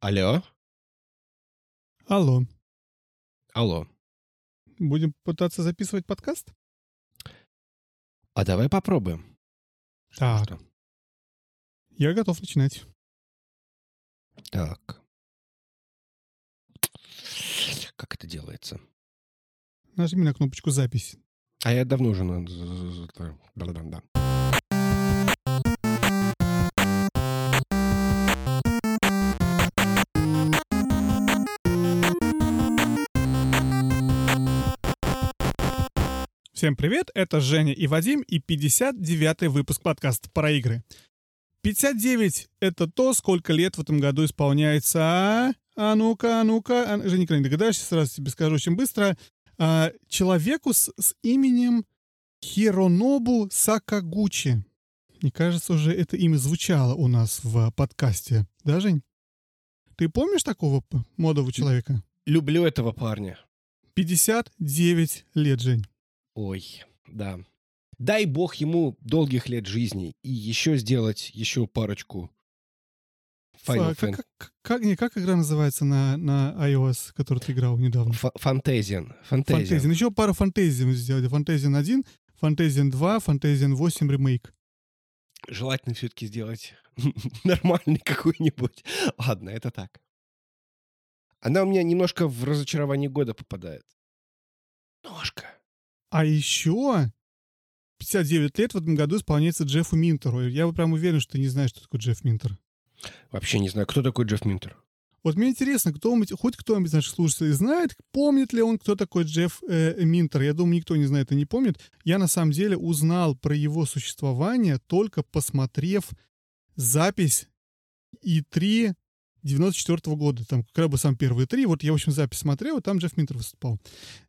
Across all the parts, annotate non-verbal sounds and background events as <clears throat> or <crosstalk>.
Алло? Алло. Алло. Будем пытаться записывать подкаст? А давай попробуем. Так. Что? Я готов начинать. Так. Как это делается? Нажми на кнопочку «Запись». А я давно уже на... Всем привет, это Женя и Вадим и 59-й выпуск подкаста про игры. 59 — это то, сколько лет в этом году исполняется... А, а ну-ка, а ну-ка... А... Женя, не догадаешься, сразу тебе скажу очень быстро. А, человеку с, с именем Хиронобу Сакагучи. Мне кажется, уже это имя звучало у нас в подкасте. Да, Жень? Ты помнишь такого модового человека? Люблю этого парня. 59 лет, Жень. Ой, да. Дай бог ему долгих лет жизни и еще сделать еще парочку Final Фа- Fan- как, как, как, не, как игра называется на, на iOS, которую ты играл недавно? Фа-. Фантазиан. Фантазиан. Еще пару фантазий мы сделали. Фантазиан 1, Фантазиан 2, Фантазиан 8 ремейк. Желательно все-таки сделать <laughs> нормальный какой-нибудь. Ладно, это так. Она у меня немножко в разочарование года попадает. Немножко. А еще 59 лет в этом году исполняется Джеффу Минтеру. Я прям уверен, что ты не знаешь, что такое Джефф Минтер. Вообще не знаю, кто такой Джефф Минтер. Вот мне интересно, кто-нибудь, хоть кто-нибудь наших слушателей знает, помнит ли он, кто такой Джефф э, Минтер. Я думаю, никто не знает и не помнит. Я на самом деле узнал про его существование только посмотрев запись E3 94 года. Там как бы самый первый E3. Вот я, в общем, запись смотрел, и там Джефф Минтер выступал.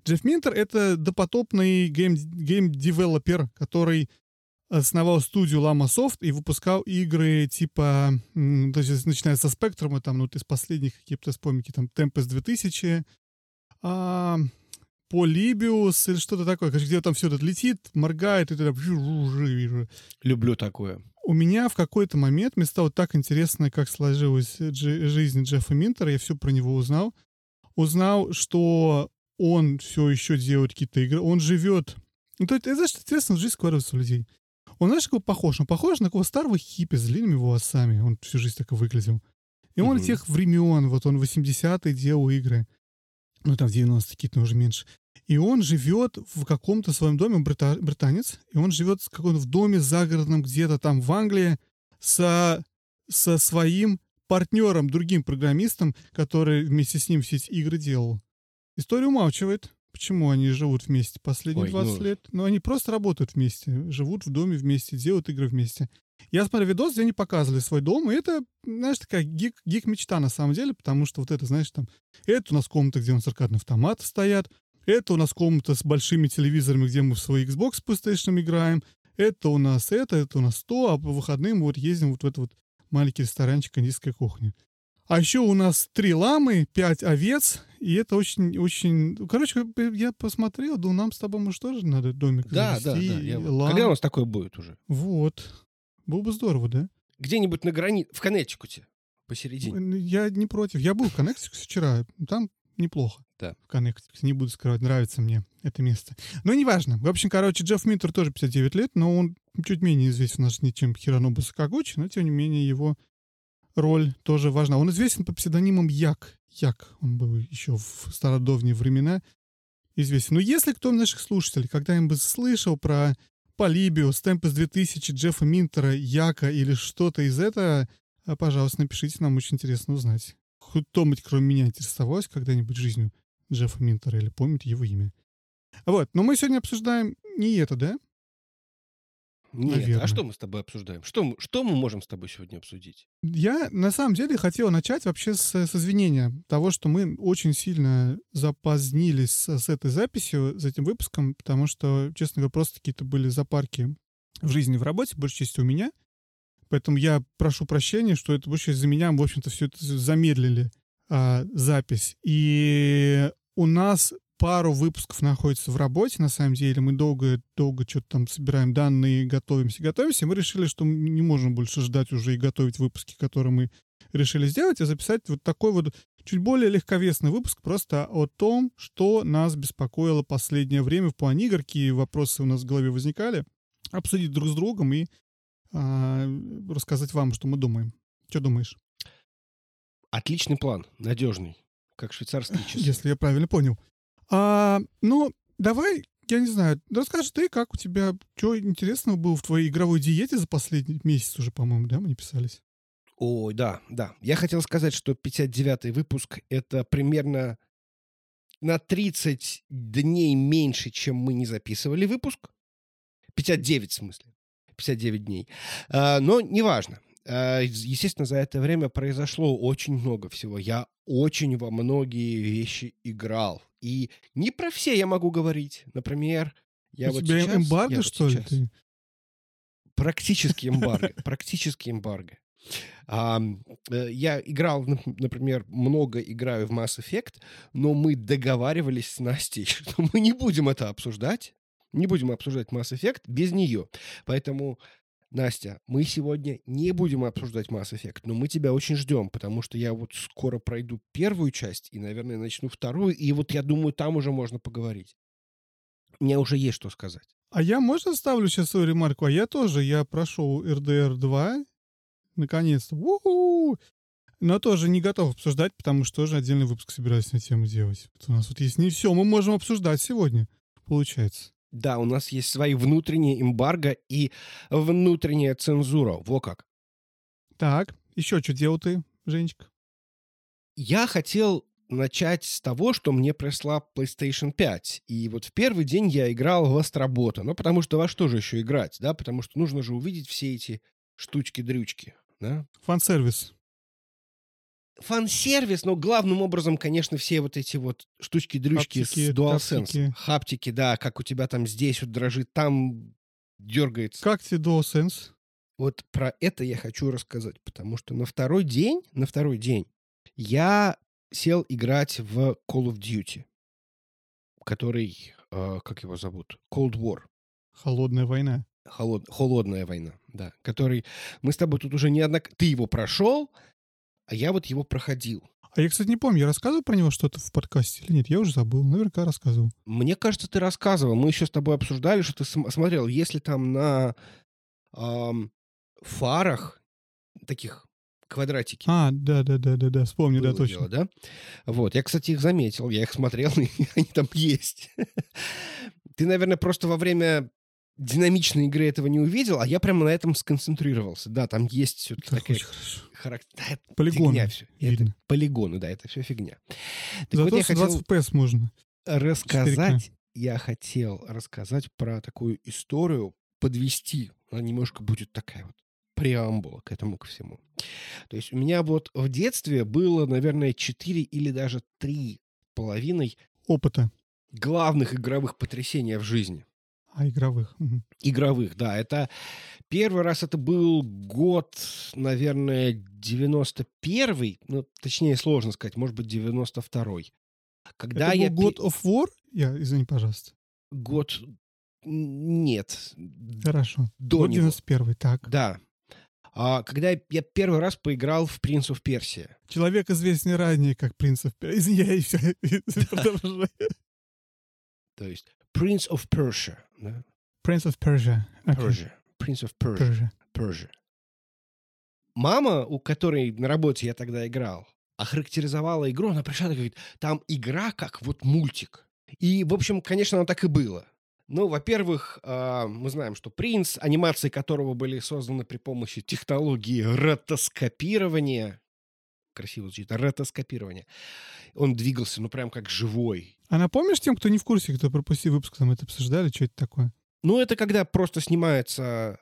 Джефф Минтер — это допотопный game- game developer, который основал студию Llamasoft и выпускал игры типа, то есть начиная со Спектрума, там, ну, вот из последних каких-то вспомните, там, Tempest 2000, а, Polybius или что-то такое, где там все это летит, моргает, и так... Люблю такое. У меня в какой-то момент мне стало так интересно, как сложилась джи- жизнь Джеффа Минтера, я все про него узнал. Узнал, что он все еще делает какие-то игры, он живет... Ну, то есть, это, знаешь, интересно, жизнь складывается у людей. Он, знаешь, какой похож? Он похож на такого старого хиппи с длинными волосами. Он всю жизнь так и выглядел. И он Мгм. тех времен, вот он в 80-е делал игры. Ну, там в 90-е какие-то, уже меньше. И он живет в каком-то своем доме, он брита- британец, и он живет в каком-то в доме загородном где-то там в Англии со, со своим партнером, другим программистом, который вместе с ним все эти игры делал. История умалчивает, почему они живут вместе последние Ой, 20 ну. лет. Но они просто работают вместе, живут в доме вместе, делают игры вместе. Я смотрел видос, где они показывали свой дом, и это, знаешь, такая гик, гик-мечта на самом деле, потому что вот это, знаешь, там, это у нас комната, где у нас аркадные автоматы стоят, это у нас комната с большими телевизорами, где мы в свой Xbox с PlayStation играем, это у нас это, это у нас то, а по выходным мы вот ездим вот в этот вот маленький ресторанчик индийской кухни. А еще у нас три ламы, пять овец, и это очень-очень... Короче, я посмотрел, думаю, нам с тобой, может, тоже надо домик Да, да, да. завести, я- лам. Когда у нас такое будет уже? Вот. Было бы здорово, да? Где-нибудь на границе, в Коннектикуте, посередине. Я не против. Я был в Коннектикуте вчера. Там неплохо. Да. В Коннектикуте. Не буду скрывать, нравится мне это место. Но неважно. В общем, короче, Джефф Минтер тоже 59 лет, но он чуть менее известен у нас, чем Хиронобу Сакагучи, но, тем не менее, его роль тоже важна. Он известен по псевдонимам Як. Як. Он был еще в стародавние времена известен. Но если кто из наших слушателей когда-нибудь слышал про Полибиус, Темпес 2000, Джеффа Минтера, Яка или что-то из этого, а, пожалуйста, напишите, нам очень интересно узнать. Хоть кто-нибудь, кроме меня, интересовалась когда-нибудь жизнью Джеффа Минтера или помнит его имя. Вот, но мы сегодня обсуждаем не это, да? Нет, наверное. а что мы с тобой обсуждаем? Что, мы- что мы можем с тобой сегодня обсудить? Я на самом деле хотел начать вообще с, с извинения того, что мы очень сильно запозднились с, с этой записью, с этим выпуском, потому что, честно говоря, просто какие-то были запарки в жизни, в работе, большей частью у меня. Поэтому я прошу прощения, что это больше из-за меня, в общем-то, все это замедлили а, запись. И у нас пару выпусков находится в работе, на самом деле. Мы долго-долго что-то там собираем данные, готовимся, готовимся. Мы решили, что мы не можем больше ждать уже и готовить выпуски, которые мы решили сделать, и записать вот такой вот чуть более легковесный выпуск просто о том, что нас беспокоило последнее время в плане игр, какие вопросы у нас в голове возникали, обсудить друг с другом и а, рассказать вам, что мы думаем. Что думаешь? Отличный план, надежный, как швейцарские часы. Если я правильно понял. А, ну, давай, я не знаю, расскажи ты, как у тебя, что интересного было в твоей игровой диете за последний месяц уже, по-моему, да, мы не писались? Ой, да, да. Я хотел сказать, что 59-й выпуск — это примерно на 30 дней меньше, чем мы не записывали выпуск. 59, в смысле. 59 дней. А, но неважно. А, естественно, за это время произошло очень много всего. Я очень во многие вещи играл. И не про все я могу говорить. Например, я У вот тебя сейчас... эмбарго, я вот что ли? сейчас- ты? Практически эмбарго. <laughs> Практически эмбарго. А, э, я играл, нап- например, много играю в Mass Effect, но мы договаривались с Настей, <laughs> что мы не будем это обсуждать. Не будем обсуждать Mass Effect без нее. Поэтому, Настя, мы сегодня не будем обсуждать Mass Effect, но мы тебя очень ждем, потому что я вот скоро пройду первую часть и, наверное, начну вторую, и вот я думаю, там уже можно поговорить. Мне уже есть что сказать. А я, можно ставлю сейчас свою ремарку? А я тоже, я прошел РДР 2, наконец-то. У-ху! Но тоже не готов обсуждать, потому что тоже отдельный выпуск собираюсь на тему делать. Вот у нас вот есть не все, мы можем обсуждать сегодня, получается. Да, у нас есть свои внутренние эмбарго и внутренняя цензура. Во как. Так, еще что делал ты, Женечка? Я хотел начать с того, что мне пришла PlayStation 5. И вот в первый день я играл в Астробота. Ну, потому что во что же еще играть, да? Потому что нужно же увидеть все эти штучки-дрючки, да? Фан-сервис. Фан-сервис, но главным образом, конечно, все вот эти вот штучки-дрючки Хаптики, с DualSense. таптики. Хаптики, да, как у тебя там здесь вот дрожит, там дергается. Как тебе DualSense? Вот про это я хочу рассказать, потому что на второй день, на второй день я сел играть в Call of Duty, который, э, как его зовут, Cold War, Холодная война. холод- холодная война, да, который мы с тобой тут уже неоднократно, ты его прошел, а я вот его проходил. А я, кстати, не помню, я рассказывал про него что-то в подкасте или нет? Я уже забыл. Наверняка рассказывал. Мне кажется, ты рассказывал, мы еще с тобой обсуждали, что ты см- смотрел, если там на ам, фарах таких квадратики, А, да-да-да-да-да, вспомню, да, было точно. дело, да? Вот, я, кстати, их заметил, я их смотрел, <laughs> и они там есть. Ты, наверное, просто во время динамичной игры этого не увидел, а я прямо на этом сконцентрировался. Да, там есть все-таки Так такая очень хорошо. характер... Полигоны Фигня все. Это полигоны, да, это все фигня. Так Зато вот я с 20 хотел FPS можно. рассказать, я хотел рассказать про такую историю, подвести. Она немножко будет такая вот преамбула к этому ко всему. То есть у меня вот в детстве было, наверное, 4 или даже 3 половиной Опыта. главных игровых потрясения в жизни. А, игровых. Игровых, да. Это первый раз это был год, наверное, 91-й, ну, точнее, сложно сказать, может быть, 92-й. Когда Это я был God of War? Я, извини, пожалуйста. год... Нет. Хорошо. До Год него. 91 так. Да. А, когда я, первый раз поиграл в Prince of Persia. Человек известный ранее как принцев. Извиняюсь. <laughs> Продолжай. То есть Prince of Persia. Да? Prince of Persia. Окей. Persia. Prince of Persia. Persia. Persia. Мама, у которой на работе я тогда играл, охарактеризовала игру, она пришла и говорит, там игра как вот мультик. И, в общем, конечно, оно так и было. Ну, во-первых, а, мы знаем, что принц, анимации которого были созданы при помощи технологии ротоскопирования, красиво звучит, ротоскопирования, он двигался, ну, прям как живой. А напомнишь тем, кто не в курсе, кто пропустил выпуск, там это обсуждали, что это такое? Ну, это когда просто снимается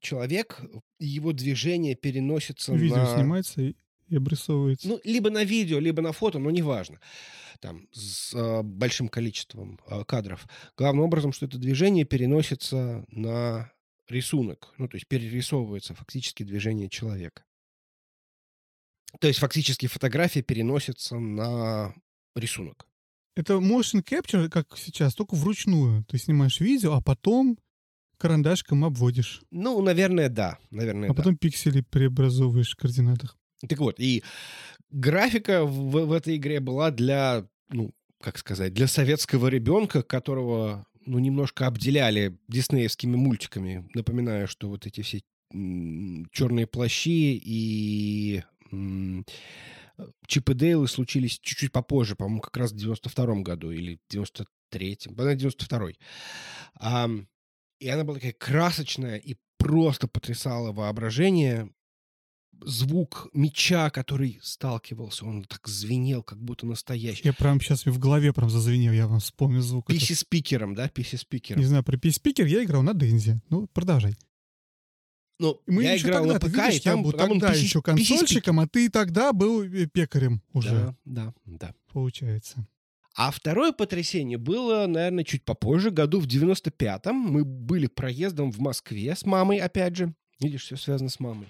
человек, его движение переносится Видео на... снимается и, и обрисовывается. Ну, либо на видео, либо на фото, но неважно. Там, с а, большим количеством а, кадров. Главным образом, что это движение переносится на рисунок. Ну, то есть перерисовывается фактически движение человека. То есть фактически фотография переносится на рисунок. Это motion capture, как сейчас, только вручную. Ты снимаешь видео, а потом карандашком обводишь. Ну, наверное, да. Наверное, А да. потом пиксели преобразовываешь в координатах. Так вот, и графика в, в этой игре была для, ну, как сказать, для советского ребенка, которого, ну, немножко обделяли диснеевскими мультиками. Напоминаю, что вот эти все черные плащи и Чип и Дейлы случились чуть-чуть попозже, по-моему, как раз в 92-м году или 93-м, по 92-й. А, и она была такая красочная и просто потрясала воображение. Звук меча, который сталкивался, он так звенел, как будто настоящий. Я прям сейчас в голове прям зазвенел, я вам вспомнил звук. Писи-спикером, да, писи-спикером. Не знаю, про писи-спикер я играл на Дензе. Ну, продолжай. Ну, Мы я играл тогда, на ПК, видишь, и там, я был там тогда PC, еще консольщиком, PC а ты тогда был э, пекарем уже. Да, да, да. Получается. А второе потрясение было, наверное, чуть попозже, году в 95-м. Мы были проездом в Москве с мамой, опять же. Видишь, все связано с мамой.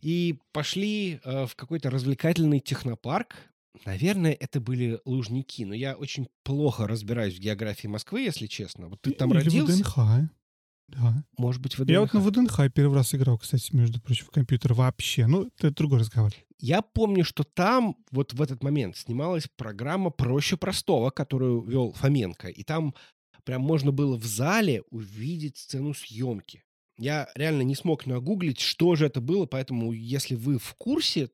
И пошли э, в какой-то развлекательный технопарк. Наверное, это были Лужники, но я очень плохо разбираюсь в географии Москвы, если честно. Вот ты там Или родился. ВДНХ. Да. Может быть, ВДНХ. Я вот на ВДНХ первый раз играл, кстати, между прочим, в компьютер вообще. Ну, это другой разговор. Я помню, что там вот в этот момент снималась программа «Проще простого», которую вел Фоменко. И там прям можно было в зале увидеть сцену съемки. Я реально не смог нагуглить, что же это было, поэтому если вы в курсе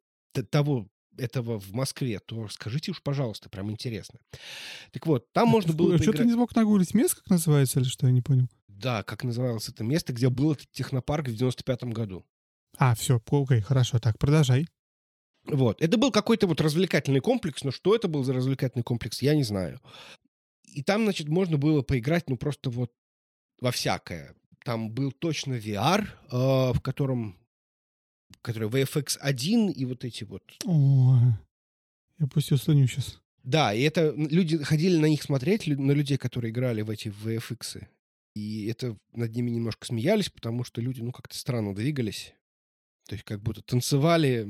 того, этого в Москве, то скажите уж, пожалуйста, прям интересно. Так вот, там можно было Что ты не смог нагуглить? Место как называется или что? Я не понял. Да, как называлось это место, где был этот технопарк в 95-м году. А, все, окей, хорошо, так, продолжай. Вот. Это был какой-то вот развлекательный комплекс, но что это был за развлекательный комплекс, я не знаю. И там, значит, можно было поиграть, ну, просто вот во всякое. Там был точно VR, э, в котором который VFX 1 и вот эти вот... О, я пустил слоню сейчас. Да, и это люди ходили на них смотреть, на людей, которые играли в эти VFX. И это над ними немножко смеялись, потому что люди, ну, как-то странно двигались. То есть как будто танцевали,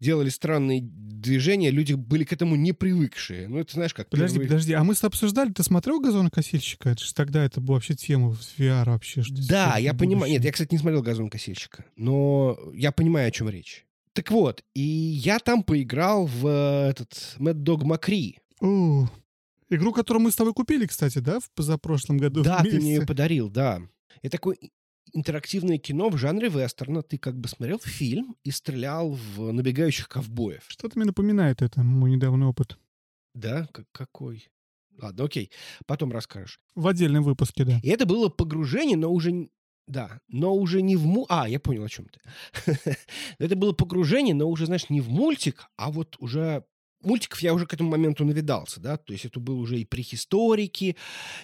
делали странные движения, люди были к этому не привыкшие. Ну, это знаешь, как... Подожди, первый... подожди, а мы с обсуждали, ты смотрел «Газонокосильщика»? Это же тогда это была вообще тема в VR вообще. Что да, я понимаю. Нет, я, кстати, не смотрел «Газонокосильщика», но я понимаю, о чем речь. Так вот, и я там поиграл в э, этот Mad Dog Macri. Игру, которую мы с тобой купили, кстати, да, в позапрошлом году Да, ты мне ее подарил, да. Это такое интерактивное кино в жанре вестерна. Ты как бы смотрел фильм и стрелял в набегающих ковбоев. Что-то мне напоминает это, мой недавний опыт. Да? Как какой? Ладно, окей. Потом расскажешь. В отдельном выпуске, да. И это было погружение, но уже... Да, но уже не в му... А, я понял, о чем ты. <laughs> это было погружение, но уже, знаешь, не в мультик, а вот уже мультиков я уже к этому моменту навидался, да, то есть это был уже и прихисторики,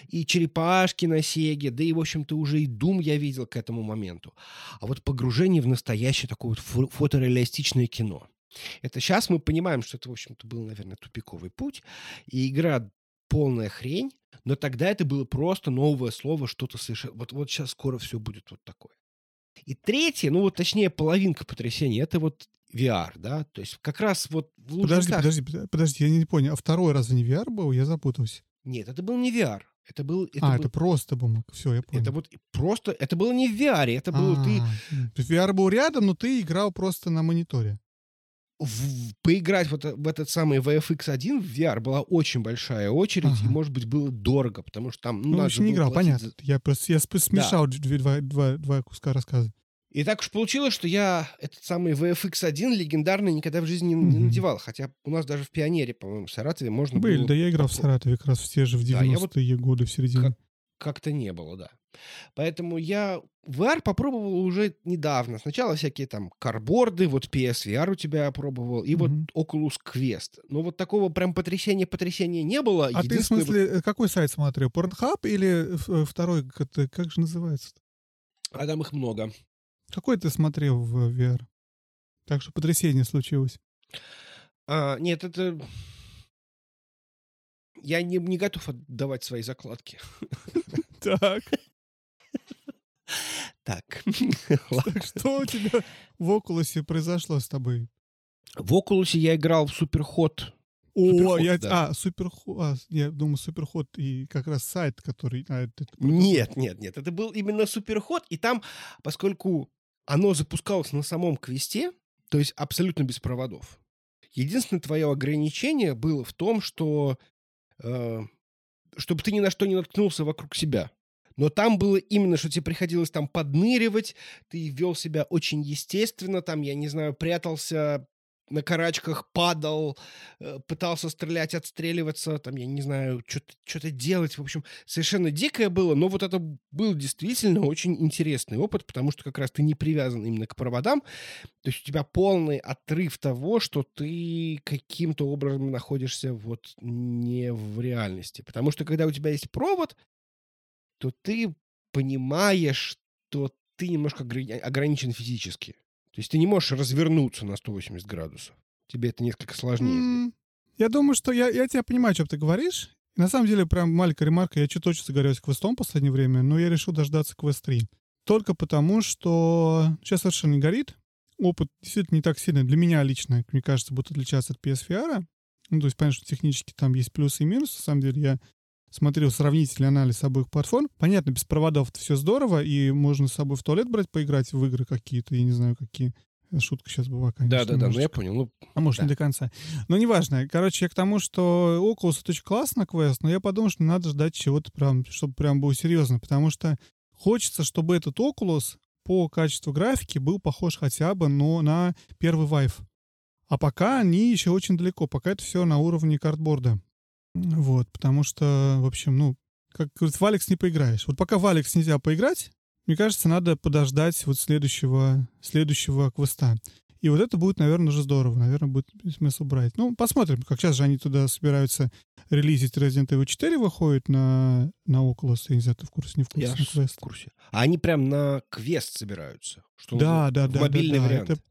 и черепашки на Сеге, да и, в общем-то, уже и Дум я видел к этому моменту. А вот погружение в настоящее такое вот фотореалистичное кино. Это сейчас мы понимаем, что это, в общем-то, был, наверное, тупиковый путь, и игра полная хрень, но тогда это было просто новое слово, что-то совершенно... Вот, вот сейчас скоро все будет вот такое. И третье, ну вот точнее половинка потрясения, это вот VR, да? То есть как раз вот в Подожди, подожди, подожди, я не понял. А второй раз не VR был? Я запутался. Нет, это был не VR. Это был... Это а, был... это просто бумаг. Все, я понял. Это вот просто... Это было не в VR, это было ты... VR был рядом, но ты играл просто на мониторе. В, поиграть вот в этот самый VFX 1 в VR была очень большая очередь, ага. и, может быть, было дорого, потому что там... Ну, ну еще не играл, понятно. За... Я просто я смешал да. два, два, два куска рассказа. И так уж получилось, что я этот самый VFX1 легендарный никогда в жизни не, не надевал. Хотя у нас даже в Пионере, по-моему, в Саратове можно Были, было... да я играл в Саратове как раз в те же в 90-е да, вот годы в середине. Как, как-то не было, да. Поэтому я VR попробовал уже недавно. Сначала всякие там карборды, вот PSVR у тебя пробовал, и mm-hmm. вот Oculus Quest. Но вот такого прям потрясения-потрясения не было. А ты, в смысле, э, какой сайт смотрел? Pornhub или э, второй, как, как же называется? -то? А там их много. Какой ты смотрел в VR? Так что потрясение случилось. А, нет, это... Я не, не готов отдавать свои закладки. <laughs> Так. <laughs> <laughs> Так. Что у тебя в Окулусе произошло с тобой? В Окулусе я играл в Суперход. О, я, а, Суперход, а, я думаю, Суперход и как раз сайт, который... А, нет, нет, нет, это был именно Суперход, и там, поскольку оно запускалось на самом квесте, То есть абсолютно без проводов. Единственное твое ограничение было в том, что э, чтобы ты ни на что не наткнулся вокруг себя. Но там было именно, что тебе приходилось там подныривать, ты вел себя очень естественно, там, я не знаю, прятался на карачках падал, э, пытался стрелять, отстреливаться, там, я не знаю, что-то делать. В общем, совершенно дикое было, но вот это был действительно очень интересный опыт, потому что как раз ты не привязан именно к проводам. То есть у тебя полный отрыв того, что ты каким-то образом находишься вот не в реальности. Потому что когда у тебя есть провод, то ты понимаешь, что ты немножко ограничен физически. То есть ты не можешь развернуться на 180 градусов. Тебе это несколько сложнее. Mm, я думаю, что я, я тебя понимаю, о чем ты говоришь. на самом деле, прям маленькая ремарка. Я что-то очень загорелся квестом в последнее время, но я решил дождаться квест 3. Только потому, что сейчас совершенно не горит. Опыт действительно не так сильно для меня лично, мне кажется, будет отличаться от PSVR. Ну, то есть, понятно, что технически там есть плюсы и минусы. На самом деле, я смотрел сравнительный анализ обоих платформ. Понятно, без проводов все здорово, и можно с собой в туалет брать, поиграть в игры какие-то, я не знаю, какие. Шутка сейчас была, конечно. Да-да-да, ну я понял. Ну, а может, да. не до конца. Но неважно. Короче, я к тому, что Oculus это очень классно, квест, но я подумал, что надо ждать чего-то прям, чтобы прям было серьезно, потому что хочется, чтобы этот Oculus по качеству графики был похож хотя бы но на первый Vive. А пока они еще очень далеко, пока это все на уровне картборда. Вот, потому что, в общем, ну, как говорит, в Алекс не поиграешь. Вот пока в Алекс нельзя поиграть, мне кажется, надо подождать вот следующего, следующего квеста. И вот это будет, наверное, уже здорово. Наверное, будет смысл брать. Ну, посмотрим, как сейчас же они туда собираются релизить Resident Evil 4 выходит на, на Oculus. Я не знаю, ты в курсе, не в курсе? Я в курсе. А они прям на квест собираются? Что да, да, да. Мобильный да, да. вариант. Это,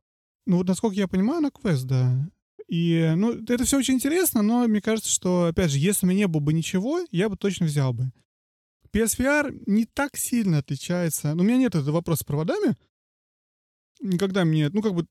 ну, вот насколько я понимаю, на квест, да. И, ну, это все очень интересно, но мне кажется, что, опять же, если у меня не было бы ничего, я бы точно взял бы. PSVR не так сильно отличается. Ну, у меня нет этого вопроса с проводами. Никогда мне... Ну, как бы...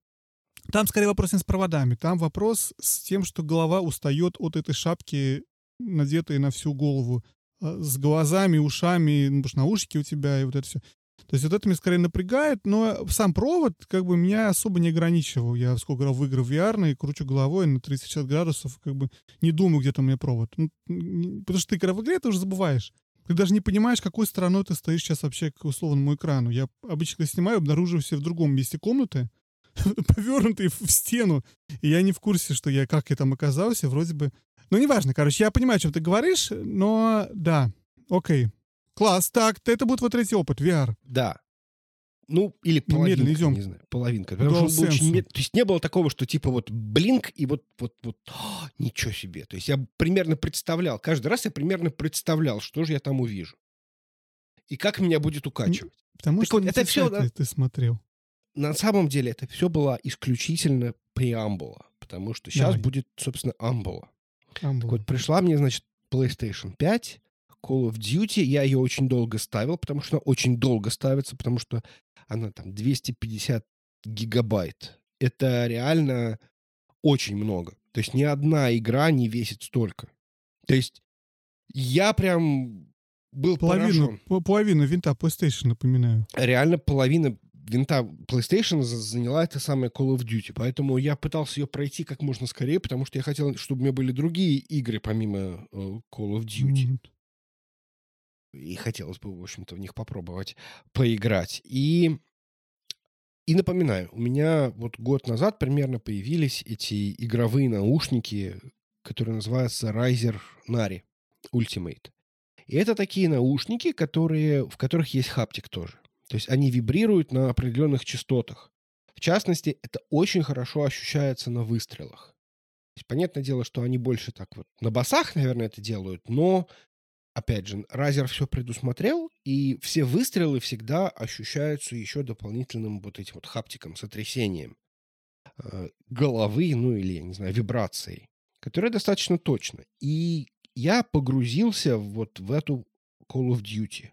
Там скорее вопрос не с проводами. Там вопрос с тем, что голова устает от этой шапки, надетой на всю голову. А, с глазами, ушами, ну, потому что наушники у тебя и вот это все. То есть вот это меня скорее напрягает, но сам провод как бы меня особо не ограничивал. Я сколько играл в игры VR, и кручу головой на 360 градусов, как бы не думаю, где там у меня провод. Ну, потому что ты, когда в игре, ты уже забываешь. Ты даже не понимаешь, какой стороной ты стоишь сейчас вообще к условному экрану. Я обычно снимаю, обнаруживаю себя в другом месте комнаты, <laughs> повернутый в стену. И я не в курсе, что я как я там оказался, вроде бы. Ну, неважно, короче, я понимаю, о чем ты говоришь, но да, окей. Класс, так, это будет вот третий опыт, VR. Да. Ну, или половинка, Медленно идем. не знаю, половинка. Потому что очень мед... То есть не было такого, что типа вот блинк и вот, вот, вот, о, ничего себе. То есть я примерно представлял, каждый раз я примерно представлял, что же я там увижу. И как меня будет укачивать. Потому так что вот это все... Ты, ты смотрел. На самом деле это все была исключительно преамбула. Потому что сейчас Давай. будет, собственно, амбула. амбула. вот пришла мне, значит, PlayStation 5, Call of Duty. Я ее очень долго ставил, потому что она очень долго ставится, потому что она там 250 гигабайт. Это реально очень много. То есть ни одна игра не весит столько. То есть я прям был половину, поражен. Половину винта PlayStation, напоминаю. Реально половина винта PlayStation заняла это самое Call of Duty. Поэтому я пытался ее пройти как можно скорее, потому что я хотел, чтобы у меня были другие игры помимо э, Call of Duty. Mm-hmm и хотелось бы, в общем-то, в них попробовать поиграть. И, и напоминаю, у меня вот год назад примерно появились эти игровые наушники, которые называются Riser Nari Ultimate. И это такие наушники, которые, в которых есть хаптик тоже. То есть они вибрируют на определенных частотах. В частности, это очень хорошо ощущается на выстрелах. То есть, понятное дело, что они больше так вот на басах, наверное, это делают, но опять же, Разер все предусмотрел, и все выстрелы всегда ощущаются еще дополнительным вот этим вот хаптиком, сотрясением э, головы, ну или, я не знаю, вибрацией, которая достаточно точно. И я погрузился вот в эту Call of Duty.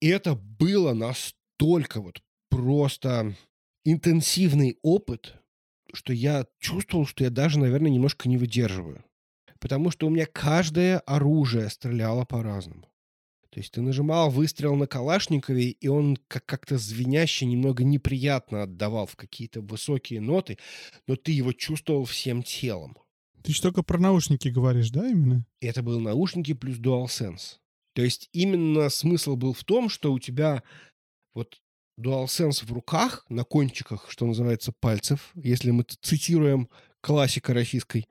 И это было настолько вот просто интенсивный опыт, что я чувствовал, что я даже, наверное, немножко не выдерживаю потому что у меня каждое оружие стреляло по-разному. То есть ты нажимал выстрел на Калашникове, и он как- как-то звеняще, немного неприятно отдавал в какие-то высокие ноты, но ты его чувствовал всем телом. Ты что только про наушники говоришь, да, именно? Это был наушники плюс DualSense. То есть именно смысл был в том, что у тебя вот DualSense в руках, на кончиках, что называется, пальцев, если мы цитируем классика российской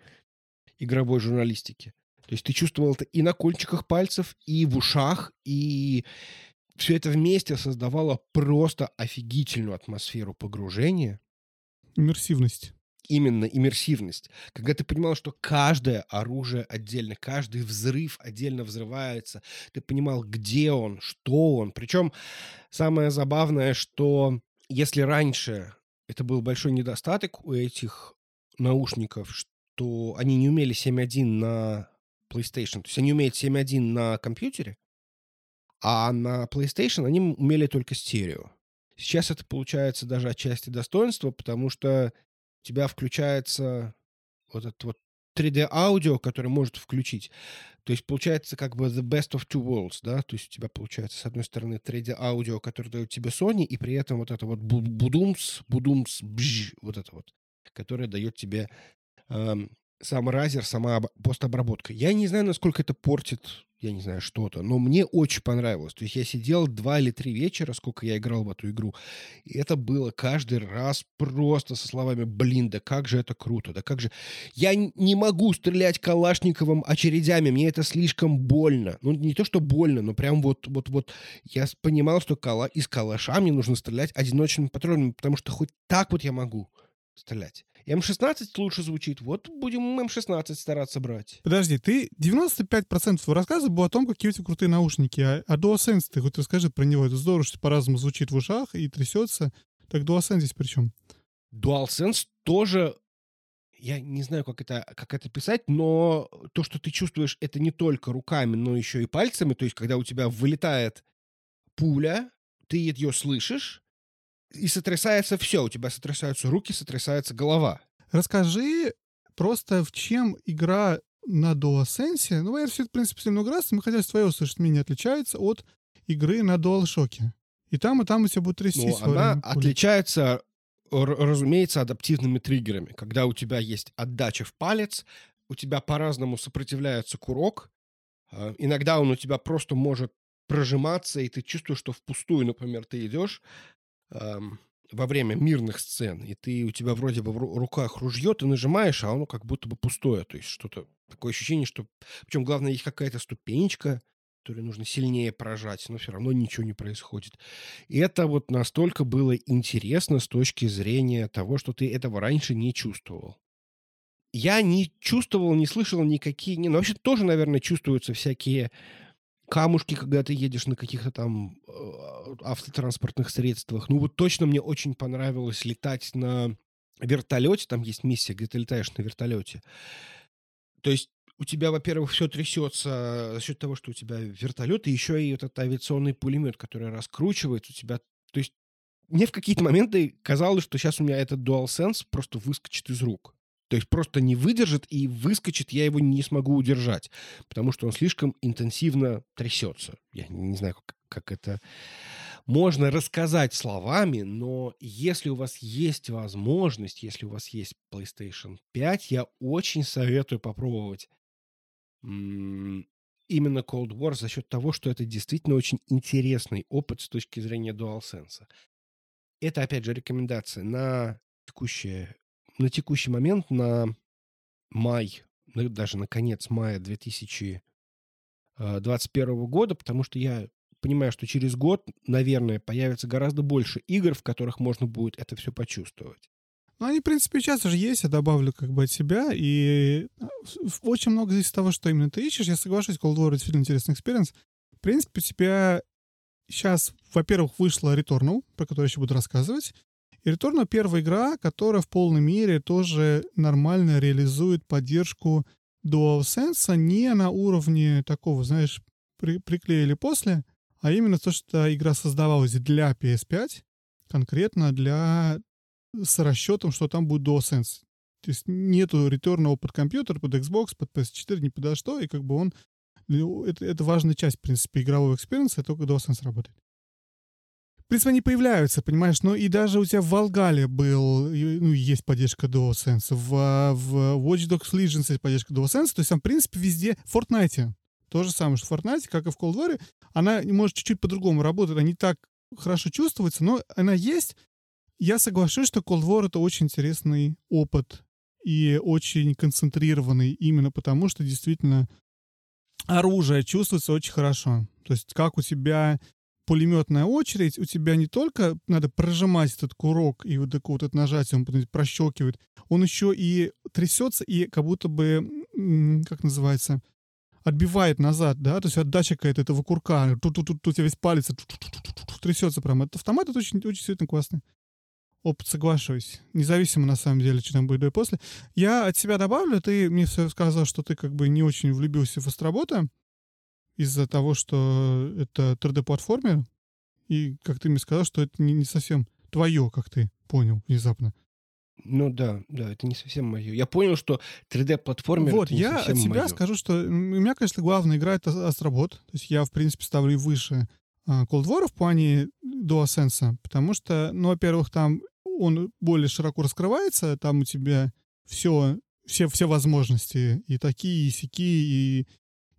игровой журналистики. То есть ты чувствовал это и на кончиках пальцев, и в ушах, и все это вместе создавало просто офигительную атмосферу погружения. Иммерсивность. Именно иммерсивность. Когда ты понимал, что каждое оружие отдельно, каждый взрыв отдельно взрывается, ты понимал, где он, что он. Причем самое забавное, что если раньше это был большой недостаток у этих наушников, что они не умели 7.1 на PlayStation. То есть они умеют 7.1 на компьютере, а на PlayStation они умели только стерео. Сейчас это получается даже отчасти достоинство, потому что у тебя включается вот этот вот 3D-аудио, который может включить. То есть получается как бы the best of two worlds, да? То есть у тебя получается с одной стороны 3D-аудио, который дает тебе Sony, и при этом вот это вот будумс, будумс, бж, вот это вот, которое дает тебе сам разер, сама постобработка. Я не знаю, насколько это портит, я не знаю, что-то, но мне очень понравилось. То есть я сидел два или три вечера, сколько я играл в эту игру, и это было каждый раз просто со словами «Блин, да как же это круто, да как же...» Я не могу стрелять Калашниковым очередями, мне это слишком больно. Ну, не то, что больно, но прям вот, вот, вот я понимал, что кала... из калаша мне нужно стрелять одиночными патронами, потому что хоть так вот я могу стрелять. М16 лучше звучит. Вот будем М16 стараться брать. Подожди, ты 95% рассказа был о том, какие у тебя крутые наушники. А, а DualSense, ты хоть расскажи про него. Это здорово, что по-разному звучит в ушах и трясется. Так DualSense здесь при чем? DualSense тоже я не знаю, как это, как это писать, но то, что ты чувствуешь, это не только руками, но еще и пальцами. То есть, когда у тебя вылетает пуля, ты ее слышишь, и сотрясается все. У тебя сотрясаются руки, сотрясается голова. Расскажи просто, в чем игра на DualSense, ну, я все, в принципе, много раз, мы хотели твое услышать мнение, отличается от игры на DualShock. И там, и там у тебя будет трястись. Ну, она отличается, разумеется, адаптивными триггерами. Когда у тебя есть отдача в палец, у тебя по-разному сопротивляется курок. А, иногда он у тебя просто может прожиматься, и ты чувствуешь, что впустую, например, ты идешь, во время мирных сцен, и ты у тебя вроде бы в руках ружье, ты нажимаешь, а оно как будто бы пустое. То есть что-то такое ощущение, что... Причем, главное, есть какая-то ступенечка, которую нужно сильнее прожать, но все равно ничего не происходит. И это вот настолько было интересно с точки зрения того, что ты этого раньше не чувствовал. Я не чувствовал, не слышал никакие... Не, ну, вообще тоже, наверное, чувствуются всякие камушки, когда ты едешь на каких-то там э, автотранспортных средствах. Ну вот точно мне очень понравилось летать на вертолете. Там есть миссия, где ты летаешь на вертолете. То есть у тебя, во-первых, все трясется за счет того, что у тебя вертолет, и еще и этот авиационный пулемет, который раскручивает у тебя. То есть мне в какие-то моменты казалось, что сейчас у меня этот DualSense просто выскочит из рук. То есть просто не выдержит и выскочит, я его не смогу удержать, потому что он слишком интенсивно трясется. Я не знаю, как, как это можно рассказать словами, но если у вас есть возможность, если у вас есть PlayStation 5, я очень советую попробовать именно Cold War за счет того, что это действительно очень интересный опыт с точки зрения DualSense. Это, опять же, рекомендация на текущее на текущий момент, на май, даже на конец мая 2021 э, года, потому что я понимаю, что через год, наверное, появится гораздо больше игр, в которых можно будет это все почувствовать. Ну, они, в принципе, сейчас уже есть, я добавлю как бы от себя, и э, очень много здесь того, что именно ты ищешь. Я соглашусь, Cold War — это интересный experience. В принципе, у тебя сейчас, во-первых, вышла Returnal, про которую я еще буду рассказывать. И Returnal — первая игра, которая в полной мере тоже нормально реализует поддержку DualSense не на уровне такого, знаешь, при, приклеили после, а именно то, что игра создавалась для PS5, конкретно для с расчетом, что там будет DualSense. То есть нету Returnal под компьютер, под Xbox, под PS4, ни подо что, и как бы он Ну, Это, это важная часть, в принципе, игрового experience а, только DualSense работает. Принципе, они появляются, понимаешь, но и даже у тебя в Вальгалле был, ну, есть поддержка DualSense, в, в Watch Dogs Legion есть поддержка DualSense, то есть там, в принципе, везде, в Fortnite, то же самое, что в Fortnite, как и в Cold War, она может чуть-чуть по-другому работать, она не так хорошо чувствуется, но она есть. Я соглашусь, что Cold War — это очень интересный опыт и очень концентрированный, именно потому что действительно оружие чувствуется очень хорошо. То есть как у тебя пулеметная очередь, у тебя не только надо прожимать этот курок и вот такое вот это нажатие, он потом прощелкивает, он еще и трясется и как будто бы, как называется, отбивает назад, да, то есть отдача какая-то этого курка, тут тут тут у тебя весь палец трясется прям. Этот автомат это очень, очень действительно классный. Опыт, соглашусь. Независимо, на самом деле, что там будет до и после. Я от себя добавлю, ты мне всё сказал, что ты как бы не очень влюбился в Астробота из-за того, что это 3D-платформер, и как ты мне сказал, что это не, не совсем твое, как ты понял внезапно. Ну да, да, это не совсем мое. Я понял, что 3D-платформер Вот, это не я совсем от себя моё. скажу, что у меня, конечно, главная игра — это Астробот. То есть я, в принципе, ставлю выше а, Cold War в плане DualSense, потому что, ну, во-первых, там он более широко раскрывается, там у тебя все, все, все возможности, и такие, и сякие, и,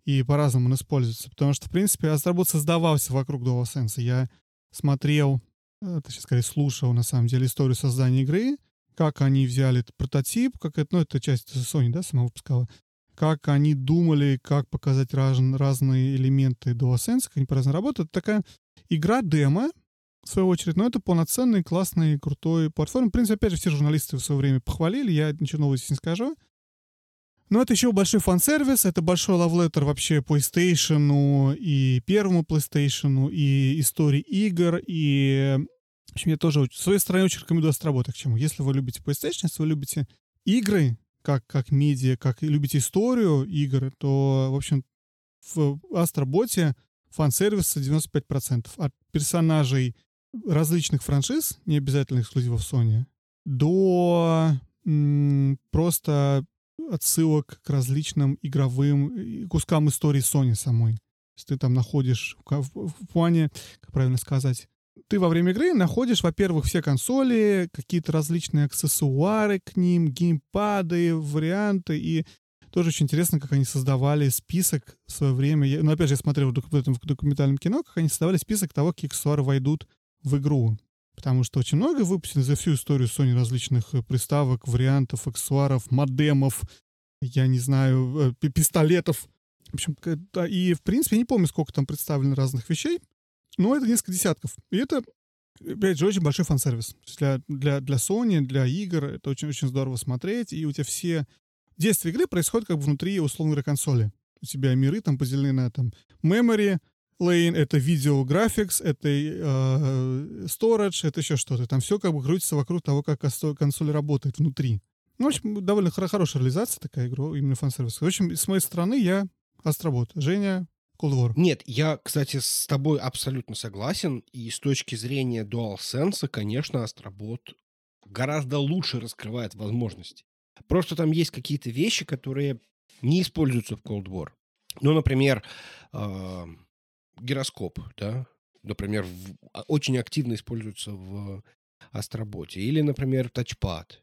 и по-разному он используется. Потому что, в принципе, Астробот создавался вокруг DualSense. Я смотрел, э, точнее, скорее, слушал, на самом деле, историю создания игры, как они взяли этот прототип, как это, ну, это часть Sony, да, сама выпускала, как они думали, как показать раз- разные элементы DualSense, как они по-разному работают. Это такая игра-демо, в свою очередь, но это полноценный, классный, крутой платформ. В принципе, опять же, все журналисты в свое время похвалили, я ничего нового здесь не скажу. Но это еще большой фан-сервис, это большой лавлеттер вообще PlayStation и первому PlayStation, и истории игр, и... В общем, я тоже с своей стороны очень рекомендую Астробота к чему. Если вы любите PlayStation, если вы любите игры, как, как медиа, как любите историю игр, то, в общем, в Астроботе фан-сервиса 95%. От персонажей различных франшиз, не обязательно эксклюзивов Sony, до м, просто отсылок к различным игровым э, кускам истории Sony самой. То есть ты там находишь в, плане, как правильно сказать, ты во время игры находишь, во-первых, все консоли, какие-то различные аксессуары к ним, геймпады, варианты, и тоже очень интересно, как они создавали список в свое время. Я- ну, опять же, я смотрел в этом документальном кино, как они создавали список того, какие аксессуары войдут в игру. Потому что очень много выпущено за всю историю Sony различных э, приставок, вариантов, аксессуаров, модемов, я не знаю, э, пи- пистолетов. В общем, и, в принципе, я не помню, сколько там представлено разных вещей, но это несколько десятков. И это, опять же, очень большой фан-сервис. Для, для, для Sony, для игр это очень-очень здорово смотреть, и у тебя все действия игры происходят как бы внутри, условно говоря, консоли. У тебя миры там поделены на там memory, lane, это видео графикс, это э, storage, это еще что-то. Там все как бы крутится вокруг того, как консоль работает внутри. Ну, в общем, довольно хоро- хорошая реализация такая игра, именно фан-сервис. В общем, с моей стороны я Астробот. Женя Cold War. Нет, я, кстати, с тобой абсолютно согласен. И с точки зрения DualSense, конечно, Астробот гораздо лучше раскрывает возможности. Просто там есть какие-то вещи, которые не используются в Cold War. Ну, например, а, гироскоп, да, например, в- а, очень активно используется в Астроботе. Или, например, тачпад.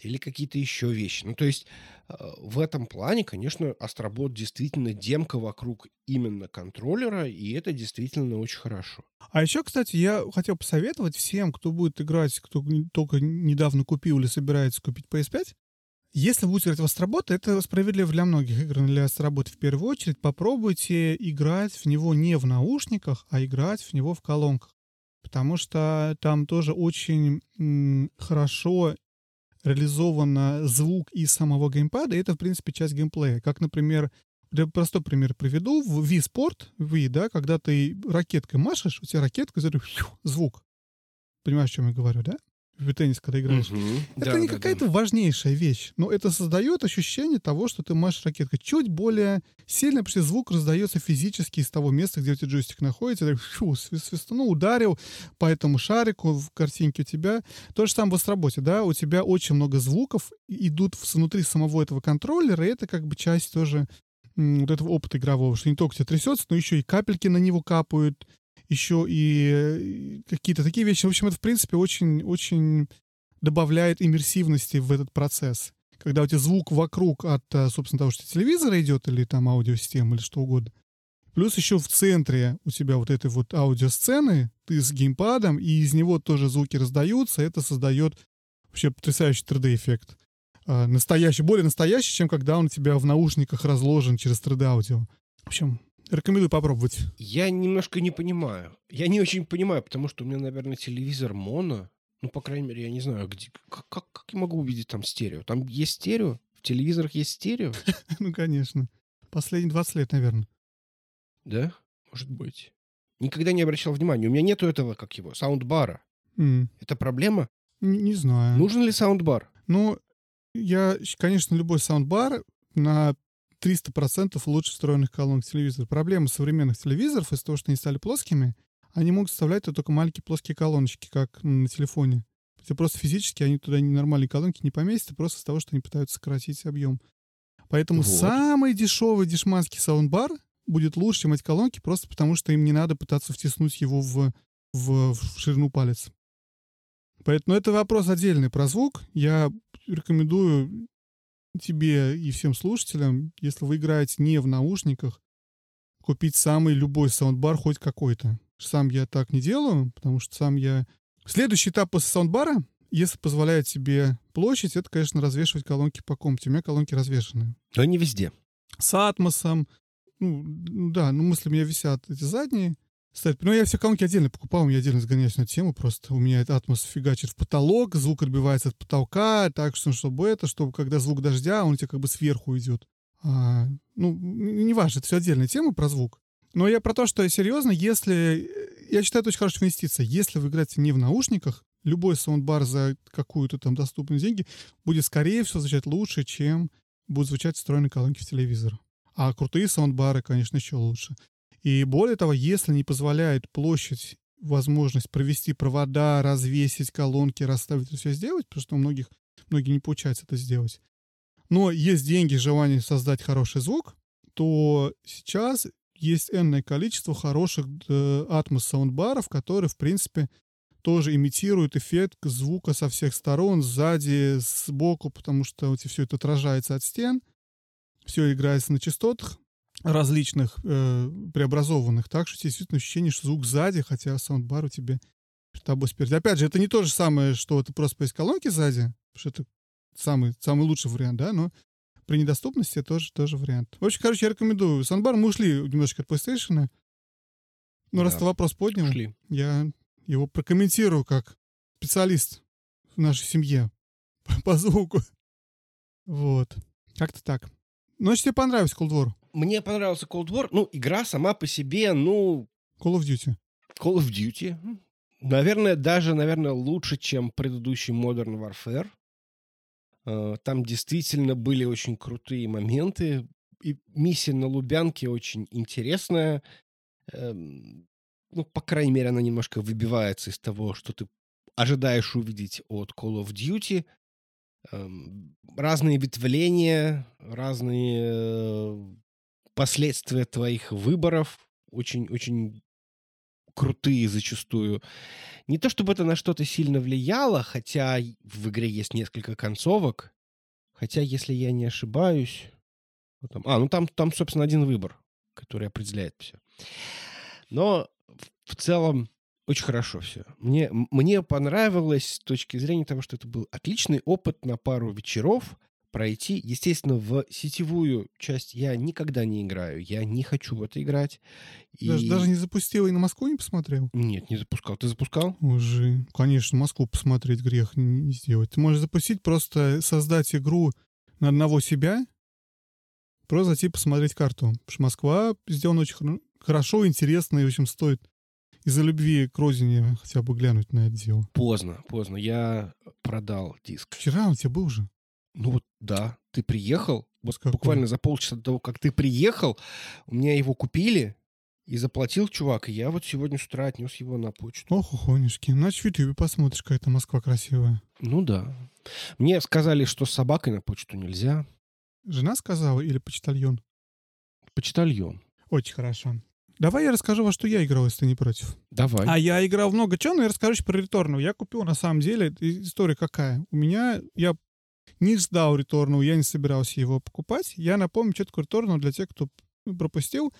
Или какие-то еще вещи. Ну, то есть э, в этом плане, конечно, Астробот действительно демка вокруг именно контроллера, и это действительно очень хорошо. А еще, кстати, я хотел посоветовать всем, кто будет играть, кто только недавно купил или собирается купить PS5, если будете играть в Астробот, это справедливо для многих игр, для Астробот в первую очередь, попробуйте играть в него не в наушниках, а играть в него в колонках. Потому что там тоже очень хорошо реализован звук из самого геймпада, и это, в принципе, часть геймплея. Как, например, я простой пример приведу. В Wii Sport, Wii, да, когда ты ракеткой машешь, у тебя ракетка, звук. Понимаешь, о чем я говорю, да? В теннис, когда играешь. Это не какая-то важнейшая вещь, но это создает ощущение того, что ты машешь ракеткой. Чуть более сильно, потому что звук раздается физически из того места, где у тебя джойстик находится. Ты фу, свис- свистанул, ударил по этому шарику в картинке у тебя. То же самое в работе, да, у тебя очень много звуков идут внутри самого этого контроллера, и это как бы часть тоже вот этого опыта игрового, что не только тебя трясется, но еще и капельки на него капают, еще и э, какие-то такие вещи. В общем, это, в принципе, очень-очень добавляет иммерсивности в этот процесс. Когда у тебя звук вокруг от, э, собственно, того, что телевизора идет, или там аудиосистема, или что угодно. Плюс еще в центре у тебя вот этой вот аудиосцены, ты с геймпадом, и из него тоже звуки раздаются. Это создает вообще потрясающий 3D-эффект. А, настоящий, более настоящий, чем когда он у тебя в наушниках разложен через 3D-аудио. В общем, рекомендую попробовать. Я немножко не понимаю. Я не очень понимаю, потому что у меня, наверное, телевизор моно. Ну, по крайней мере, я не знаю, где, как, как, как я могу увидеть там стерео? Там есть стерео? В телевизорах есть стерео? <laughs> Ну, конечно. Последние 20 лет, наверное. Да? Может быть. Никогда не обращал внимания. У меня нету этого, как его, саундбара. Это проблема? Не, знаю. Нужен ли саундбар? Ну, я, конечно, любой саундбар на 300% лучше встроенных колонок телевизора. Проблема современных телевизоров из-за того, что они стали плоскими, они могут вставлять только маленькие плоские колоночки, как на телефоне. Это просто физически они туда нормальные колонки не поместятся, просто из-за того, что они пытаются сократить объем. Поэтому Вот. самый дешевый дешманский саундбар будет лучше, чем эти колонки, просто потому что им не надо пытаться втиснуть его в, в, в ширину палец. Поэтому это вопрос отдельный про звук. Я рекомендую тебе и всем слушателям, если вы играете не в наушниках, купить самый любой саундбар, хоть какой-то. Сам я так не делаю, потому что сам я... Следующий этап после саундбара, если позволяет себе площадь, это, конечно, развешивать колонки по комнате. У меня колонки развешаны. Но не везде. С атмосом. Ну, да, ну, мысли у меня висят эти задние. Кстати, ну, я все колонки отдельно покупал, у меня отдельно сгоняюсь на тему, просто у меня этот атмос фигачит в потолок, звук отбивается от потолка, так что, чтобы это, чтобы когда звук дождя, он у тебя как бы сверху идет. А, ну, н- неважно, это все отдельная тема про звук. Но я про то, что серьезно, если... Я считаю, это очень хорошая инвестиция. Если вы играете не в наушниках, любой саундбар за какую-то там доступные деньги будет, скорее всего, звучать лучше, чем будут звучать встроенные колонки в телевизор. А крутые саундбары, конечно, еще лучше. И более того, если не позволяет площадь возможность провести провода, развесить колонки, расставить все сделать, потому что у многих, многие не получается это сделать. Но есть деньги, желание создать хороший звук, то сейчас есть энное количество хороших э, атмос саундбаров, которые, в принципе, тоже имитируют эффект звука со всех сторон, сзади, сбоку, потому что тебя все это отражается от стен, все играется на частотах различных э, преобразованных, так что действительно ощущение, что звук сзади, хотя саундбар у тебя тобой спереди. Опять же, это не то же самое, что это просто появились колонки сзади, потому что это самый, самый лучший вариант, да, но при недоступности тоже, тоже вариант. В общем, короче, я рекомендую. Саундбар мы ушли немножко от PlayStation, но раз Да. ты вопрос поднял, Ушли. я его прокомментирую как специалист в нашей семье <laughs> по звуку. Вот. Как-то так. Ну, значит, тебе понравился Cold War? Мне понравился Cold War. Ну, игра сама по себе, ну, Call of Duty. Call of Duty. Наверное, даже, наверное, лучше, чем предыдущий Modern Warfare. Э, Там действительно были очень крутые моменты. И миссия на Лубянке очень интересная. Эм, Ну, по крайней мере, она немножко выбивается из того, что ты ожидаешь увидеть от Call of Duty. Эм, Разные ветвления, разные э, последствия твоих выборов. Очень-очень крутые зачастую. Не то чтобы это на что-то сильно влияло, хотя в игре есть несколько концовок. Хотя, если я не ошибаюсь... вот там- а, ну там, там, собственно, один выбор, который определяет все. Но в- целом очень хорошо все. Мне, мне понравилось с точки зрения того, что это был отличный опыт на пару вечеров пройти. Естественно, в сетевую часть я никогда не играю. Я не хочу в это играть. И- Даже, даже не запустил и на Москву не посмотрел? Нет, не запускал. Ты запускал? Уже, конечно, Москву посмотреть грех не, сделать. Ты можешь запустить, просто создать игру на одного себя, просто зайти посмотреть карту. Потому что Москва сделана очень хор- хорошо, интересно, и, в общем, стоит из-за любви к родине хотя бы глянуть на это дело. Поздно, поздно. Я продал диск. Вчера у тебя был же. Ну вот, да. Ты приехал. Вот буквально за полчаса до того, как ты приехал, у меня его купили и заплатил чувак. И я вот сегодня с утра отнес его на почту. Ох, ухонишки. Значит, в Ютубе посмотришь, какая-то Москва красивая. Ну да. Мне сказали, что с собакой на почту нельзя. Жена сказала или почтальон? Почтальон. Очень хорошо. Давай я расскажу, во что я играл, если ты не против. Давай. А я играл много чего, но я расскажу еще про Returnal. Я купил, на самом деле, история какая. У меня, я не ждал Returnal, я не собирался его покупать. Я напомню, что такое Returnal для тех, кто пропустил.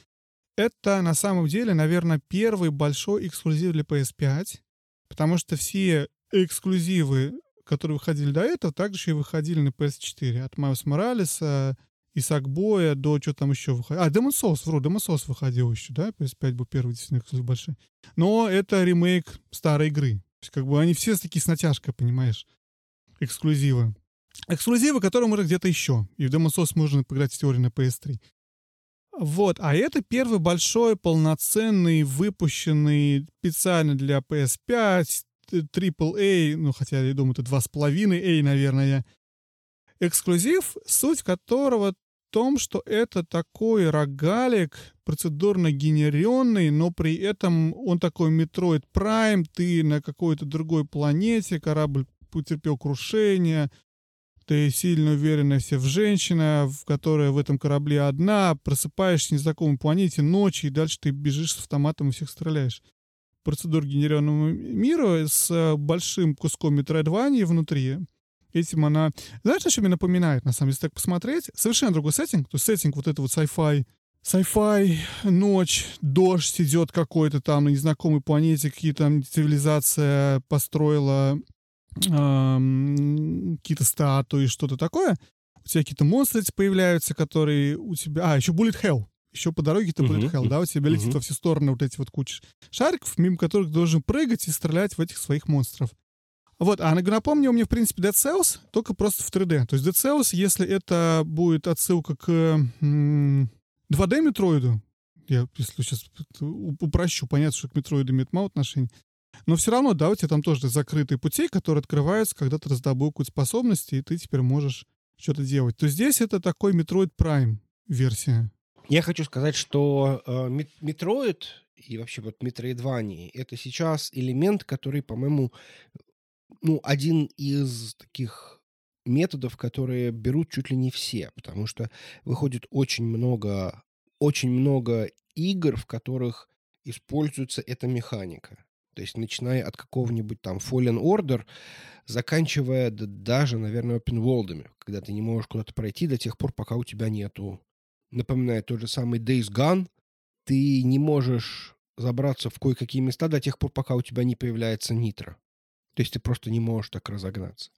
Это, на самом деле, наверное, первый большой эксклюзив для PS5, потому что все эксклюзивы, которые выходили до этого, также и выходили на PS4. От Miles Morales, и Сакбоя до что там еще выходил. А, Demon Souls, вру, Demon Souls выходил еще, да? PS5 был первый действительно эксклюзив большой. Но это ремейк старой игры. То есть, как бы они все такие с натяжкой, понимаешь? Эксклюзивы. Эксклюзивы, которые можно где-то еще. И в Demon Souls можно поиграть в теории на PS3. Вот, а это первый большой, полноценный, выпущенный специально для PS5, AAA, ну, хотя я думаю, это 2,5A, наверное, эксклюзив, суть которого том, что это такой рогалик, процедурно генеренный, но при этом он такой Metroid Prime, ты на какой-то другой планете, корабль потерпел крушение, ты сильно уверена все в женщина, в которая в этом корабле одна, просыпаешься в незнакомой планете ночью, и дальше ты бежишь с автоматом и всех стреляешь. Процедур генерированного мира с большим куском метроидвании внутри, этим она... Знаешь, о чем мне напоминает, на самом деле, если так посмотреть? Совершенно другой сеттинг. То есть сеттинг вот это вот sci-fi, sci-fi, ночь, дождь идет какой-то там на незнакомой планете, какие-то там цивилизация построила какие-то статуи, что-то такое. У тебя какие-то монстры появляются, которые у тебя... А, еще Bullet Hell. Еще по дороге ты Bullet Hell, да? У тебя летит во все стороны вот эти вот кучи шариков, мимо которых ты должен прыгать и стрелять в этих своих монстров. Вот, а напомню, у меня, в принципе, Dead Cells, только просто в 3D. То есть Dead Cells, если это будет отсылка к 2D метроиду, я, если сейчас упрощу, понятно, что к метроиду имеет мало отношения, но все равно, да, у тебя там тоже закрытые пути, которые открываются, когда ты раздобыл какую-то способность, и ты теперь можешь что-то делать. То здесь это такой Metroid Prime версия. Я хочу сказать, что э, Metroid и вообще вот Metroidvania — это сейчас элемент, который, по-моему, ну, один из таких методов, которые берут чуть ли не все, потому что выходит очень много, очень много игр, в которых используется эта механика. То есть начиная от какого-нибудь там Fallen Order, заканчивая даже, наверное, open world, когда ты не можешь куда-то пройти до тех пор, пока у тебя нету. Напоминаю, тот же самый Days Gone, ты не можешь забраться в кое-какие места до тех пор, пока у тебя не появляется нитро. То есть ты просто не можешь так разогнаться.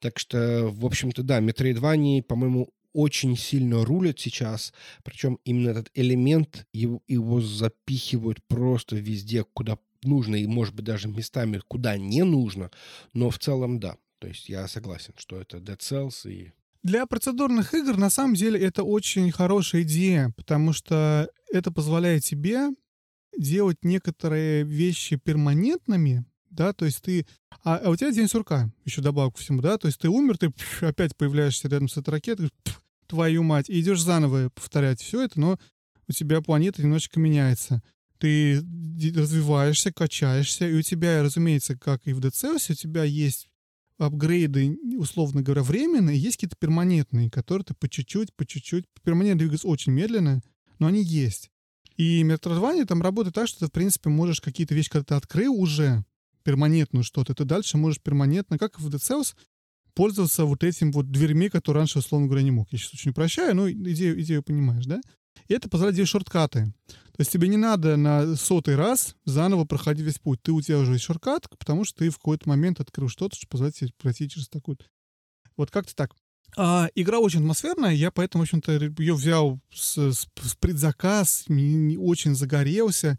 Так что, в общем-то, да, Metroidvania, по-моему, очень сильно рулят сейчас. Причем именно этот элемент, его, его запихивают просто везде, куда нужно, и, может быть, даже местами, куда не нужно. Но в целом, да. То есть я согласен, что это Dead Cells и... Для процедурных игр, на самом деле, это очень хорошая идея, потому что это позволяет тебе делать некоторые вещи перманентными, да, то есть ты... А, а у тебя день сурка, еще добавку всему, да, то есть ты умер, ты пф, опять появляешься рядом с этой ракетой, пф, твою мать, и идешь заново повторять все это, но у тебя планета немножечко меняется. Ты развиваешься, качаешься, и у тебя, разумеется, как и в DCS, у тебя есть апгрейды, условно говоря, временные, есть какие-то перманентные, которые ты по чуть-чуть, по чуть-чуть, перманентно двигаются очень медленно, но они есть. И Metroidvania там работает так, что ты, в принципе, можешь какие-то вещи, когда ты открыл уже, перманентную что-то, ты дальше можешь перманентно, как в Dead Cells, пользоваться вот этим вот дверьми, которые раньше, условно говоря, не мог. Я сейчас очень упрощаю, но идею, идею понимаешь, да? И это позволяет делать шорткаты. То есть тебе не надо на сотый раз заново проходить весь путь. Ты у тебя уже есть шорткат, потому что ты в какой-то момент открыл что-то, что позволяет тебе пройти через такую... Вот как-то так. А, игра очень атмосферная, я поэтому, в общем-то, ее взял с, с, с предзаказ, не, очень загорелся.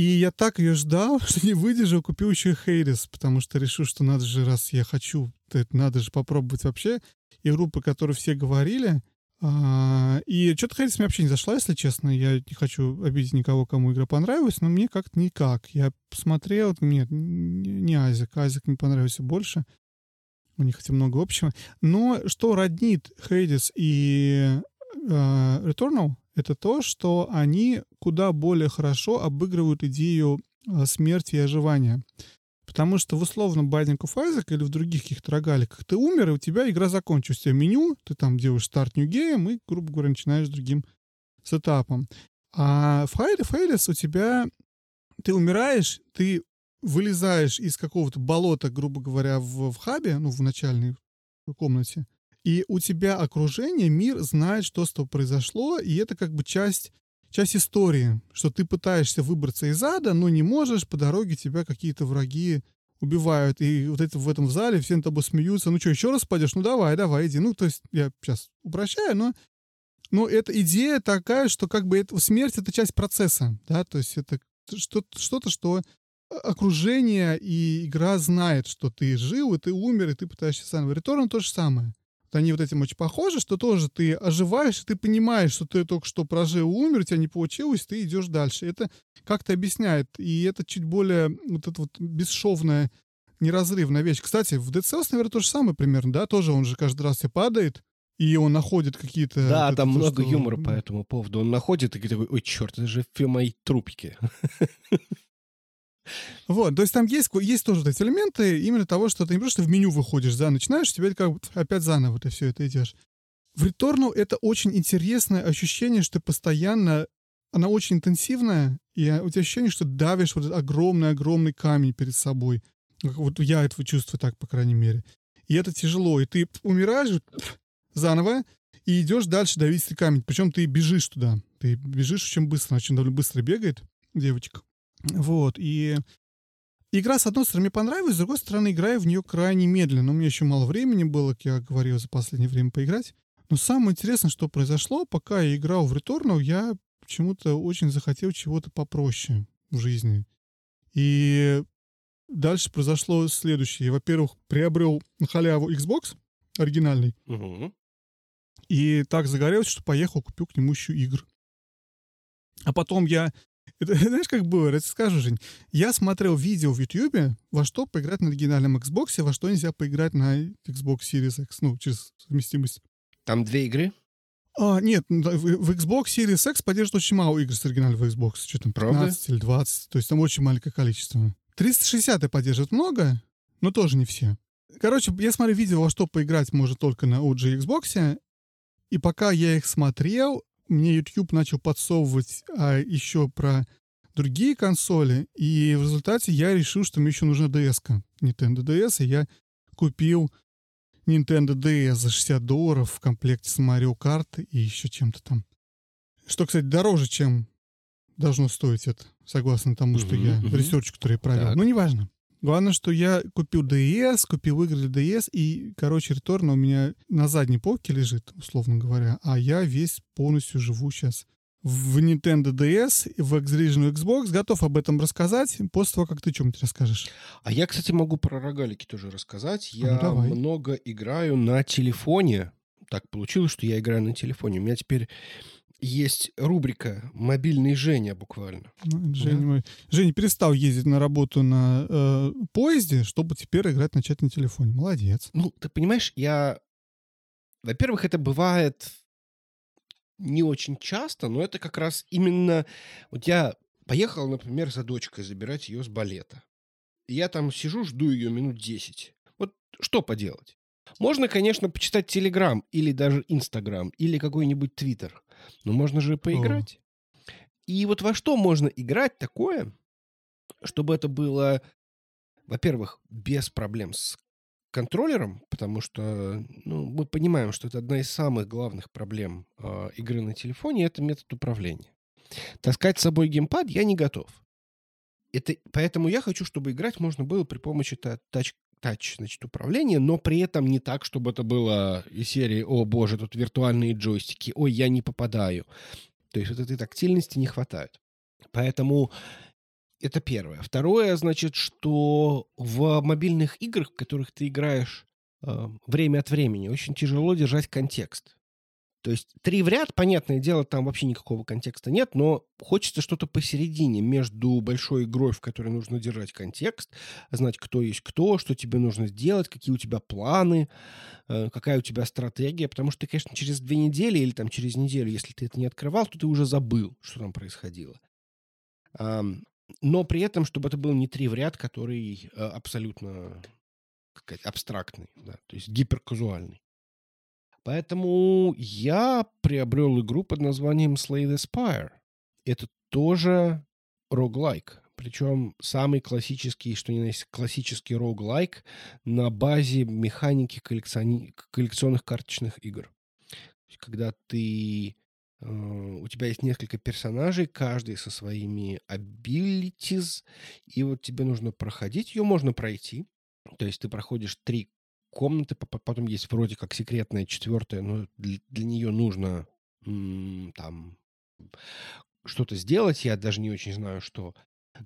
И я так ее ждал, <laughs> что не выдержал, купил еще и Хейрис, потому что решил, что надо же, раз я хочу, надо же попробовать вообще игру, по которой все говорили. А, и что-то Хейрис мне вообще не зашла, если честно. Я не хочу обидеть никого, кому игра понравилась, но мне как-то никак. Я посмотрел, нет, не Азик, Азик мне понравился больше. У них хотя много общего. Но что роднит Хейдис и uh, Returnal, это то, что они куда более хорошо обыгрывают идею а, смерти и оживания. Потому что в условном Binding of Isaac или в других каких-то рогаликах ты умер, и у тебя игра закончилась. У тебя меню, ты там делаешь старт New Game и, грубо говоря, начинаешь другим сетапом. А в Highly Failures у тебя ты умираешь, ты вылезаешь из какого-то болота, грубо говоря, в, в хабе, ну, в начальной комнате, и у тебя окружение, мир знает, что с тобой произошло, и это как бы часть, часть истории, что ты пытаешься выбраться из ада, но не можешь, по дороге тебя какие-то враги убивают, и вот это в этом зале все над тобой смеются, ну что, еще раз пойдешь? Ну давай, давай, иди. Ну, то есть я сейчас упрощаю, но но эта идея такая, что как бы это, смерть — это часть процесса, да, то есть это что-то, что окружение и игра знает, что ты жил, и ты умер, и ты пытаешься заново. Return то же самое. Они вот этим очень похожи, что тоже ты оживаешь, и ты понимаешь, что ты только что прожил, умер, у тебя не получилось, ты идешь дальше. Это как-то объясняет, и это чуть более вот эта вот бесшовная, неразрывная вещь. Кстати, в Dead Cells, наверное, то же самое примерно, да, тоже он же каждый раз тебе падает, и он находит какие-то... Да, вот там это, много что- юмора по этому поводу. Он находит и такой, ой, черт, это же все мои трупики. <laughs> Вот, то есть там есть, есть тоже эти элементы именно того, что ты не просто в меню выходишь, да, начинаешь, тебе как бы опять заново ты все это идешь. В Returnal это очень интересное ощущение, что ты постоянно, она очень интенсивная, и у тебя ощущение, что давишь вот этот огромный-огромный камень перед собой. Вот я этого чувствую так, по крайней мере. И это тяжело, и ты умираешь заново, и идешь дальше давить камень. Причем ты бежишь туда. Ты бежишь очень быстро, она очень довольно быстро бегает, девочка. Вот, и игра, с одной стороны, мне понравилась, с другой стороны, играю в нее крайне медленно. У меня еще мало времени было, как я говорил, за последнее время поиграть. Но самое интересное, что произошло, пока я играл в Returnal, я почему-то очень захотел чего-то попроще в жизни. И дальше произошло следующее. Я, во-первых, приобрел на халяву Xbox оригинальный, Мгм. и так загорелся, что поехал, купил к нему еще игр. А потом я... Это, знаешь, как было? Я тебе скажу, Жень. Я смотрел видео в Ютьюбе, во что поиграть на оригинальном Xbox, во что нельзя поиграть на Xbox Series X, ну, через совместимость. Там две игры? А, нет, в, Xbox Series X поддерживает очень мало игр с оригинального Xbox. Что там, Правда? 15 или 20. То есть там очень маленькое количество. 360 поддерживает много, но тоже не все. Короче, я смотрю видео, во что поиграть можно только на OG Xbox. И пока я их смотрел, мне YouTube начал подсовывать а, еще про другие консоли. И в результате я решил, что мне еще нужна DS-ка. Nintendo DS. И я купил Nintendo DS за 60 долларов в комплекте с Mario Kart и еще чем-то там. Что, кстати, дороже, чем должно стоить это, согласно тому, что Мгм, я, мгм. research, который я провел. Так. Ну, неважно. Главное, что я купил DS, купил игры для DS, и, короче, Returnal у меня на задней полке лежит, условно говоря, а я весь полностью живу сейчас в Nintendo DS, в X-Region Xbox. Готов об этом рассказать после того, как ты что-нибудь расскажешь. А я, кстати, могу про рогалики тоже рассказать. Я Ну, давай. много играю на телефоне. Так получилось, что я играю на телефоне. У меня теперь есть рубрика «Мобильный Женя» буквально. Ну, Женя, мой- Женя перестал ездить на работу на э, поезде, чтобы теперь играть начать на телефоне. Молодец. Ну, ты понимаешь, я... Во-первых, это бывает не очень часто, но это как раз именно... Вот я поехал, например, за дочкой забирать ее с балета. И я там сижу, жду ее минут 10. Вот что поделать? Можно, конечно, почитать Телеграм или даже Инстаграм или какой-нибудь Твиттер. Но можно же поиграть. И вот во что можно играть такое, чтобы это было, во-первых, без проблем с контроллером, потому что ну, мы понимаем, что это одна из самых главных проблем э, игры на телефоне, это метод управления. Таскать с собой геймпад я не готов. Это, поэтому я хочу, чтобы играть можно было при помощи та- тач, тач значит, управления, но при этом не так, чтобы это было из серии «О, боже, тут виртуальные джойстики, ой, я не попадаю». То есть вот этой тактильности не хватает. Поэтому это первое. Второе, значит, что в мобильных играх, в которых ты играешь э, время от времени, очень тяжело держать контекст. То есть три в ряд, понятное дело, там вообще никакого контекста нет, но хочется что-то посередине между большой игрой, в которой нужно держать контекст, знать, кто есть кто, что тебе нужно сделать, какие у тебя планы, э, какая у тебя стратегия, потому что ты, конечно, через две недели или там через неделю, если ты это не открывал, то ты уже забыл, что там происходило. Но при этом, чтобы это был не три в ряд, который э, абсолютно как сказать, абстрактный, да, то есть гиперказуальный. Поэтому я приобрел игру под названием Slay the Spire. Это тоже роглайк. Причем самый классический, что ни на есть, классический роглайк на базе механики коллекциони... коллекционных карточных игр. Когда ты э, у тебя есть несколько персонажей, каждый со своими abilities, и вот тебе нужно проходить. Ее можно пройти. То есть ты проходишь три комнаты, потом есть вроде как секретная четвертая, но для, для нее нужно там что-то сделать, я даже не очень знаю, что.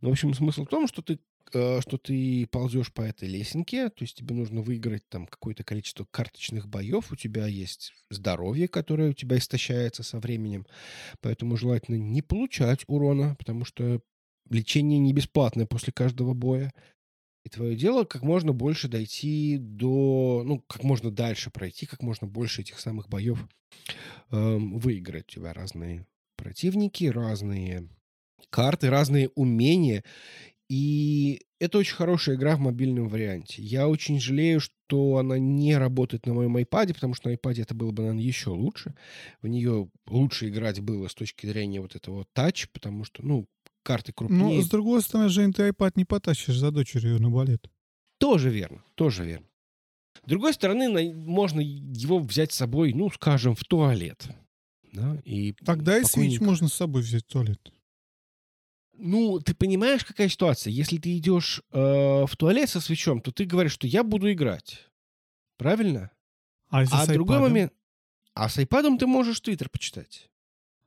Ну, в общем, смысл в том, что ты э, что ты ползешь по этой лесенке, то есть тебе нужно выиграть там какое-то количество карточных боев, у тебя есть здоровье, которое у тебя истощается со временем, поэтому желательно не получать урона, потому что лечение не бесплатное после каждого боя. И твое дело как можно больше дойти до, ну, как можно дальше пройти, как можно больше этих самых боев эм, выиграть. У тебя разные противники, разные карты, разные умения. И это очень хорошая игра в мобильном варианте. Я очень жалею, что она не работает на моем iPad, потому что на iPad это было бы, наверное, еще лучше. В нее лучше играть было с точки зрения вот этого тач, потому что, ну, карты крупнее. Ну, с другой стороны, Жень, ты iPad не потащишь за дочерью на балет. Тоже верно, тоже верно. С другой стороны, можно его взять с собой, ну, скажем, в туалет. Да, и Тогда и свич можно с собой взять в туалет. Ну, ты понимаешь, какая ситуация? Если ты идешь э, в туалет со свечом, то ты говоришь, что я буду играть. Правильно? А, а другой момент... А с iPad ты можешь Твиттер почитать.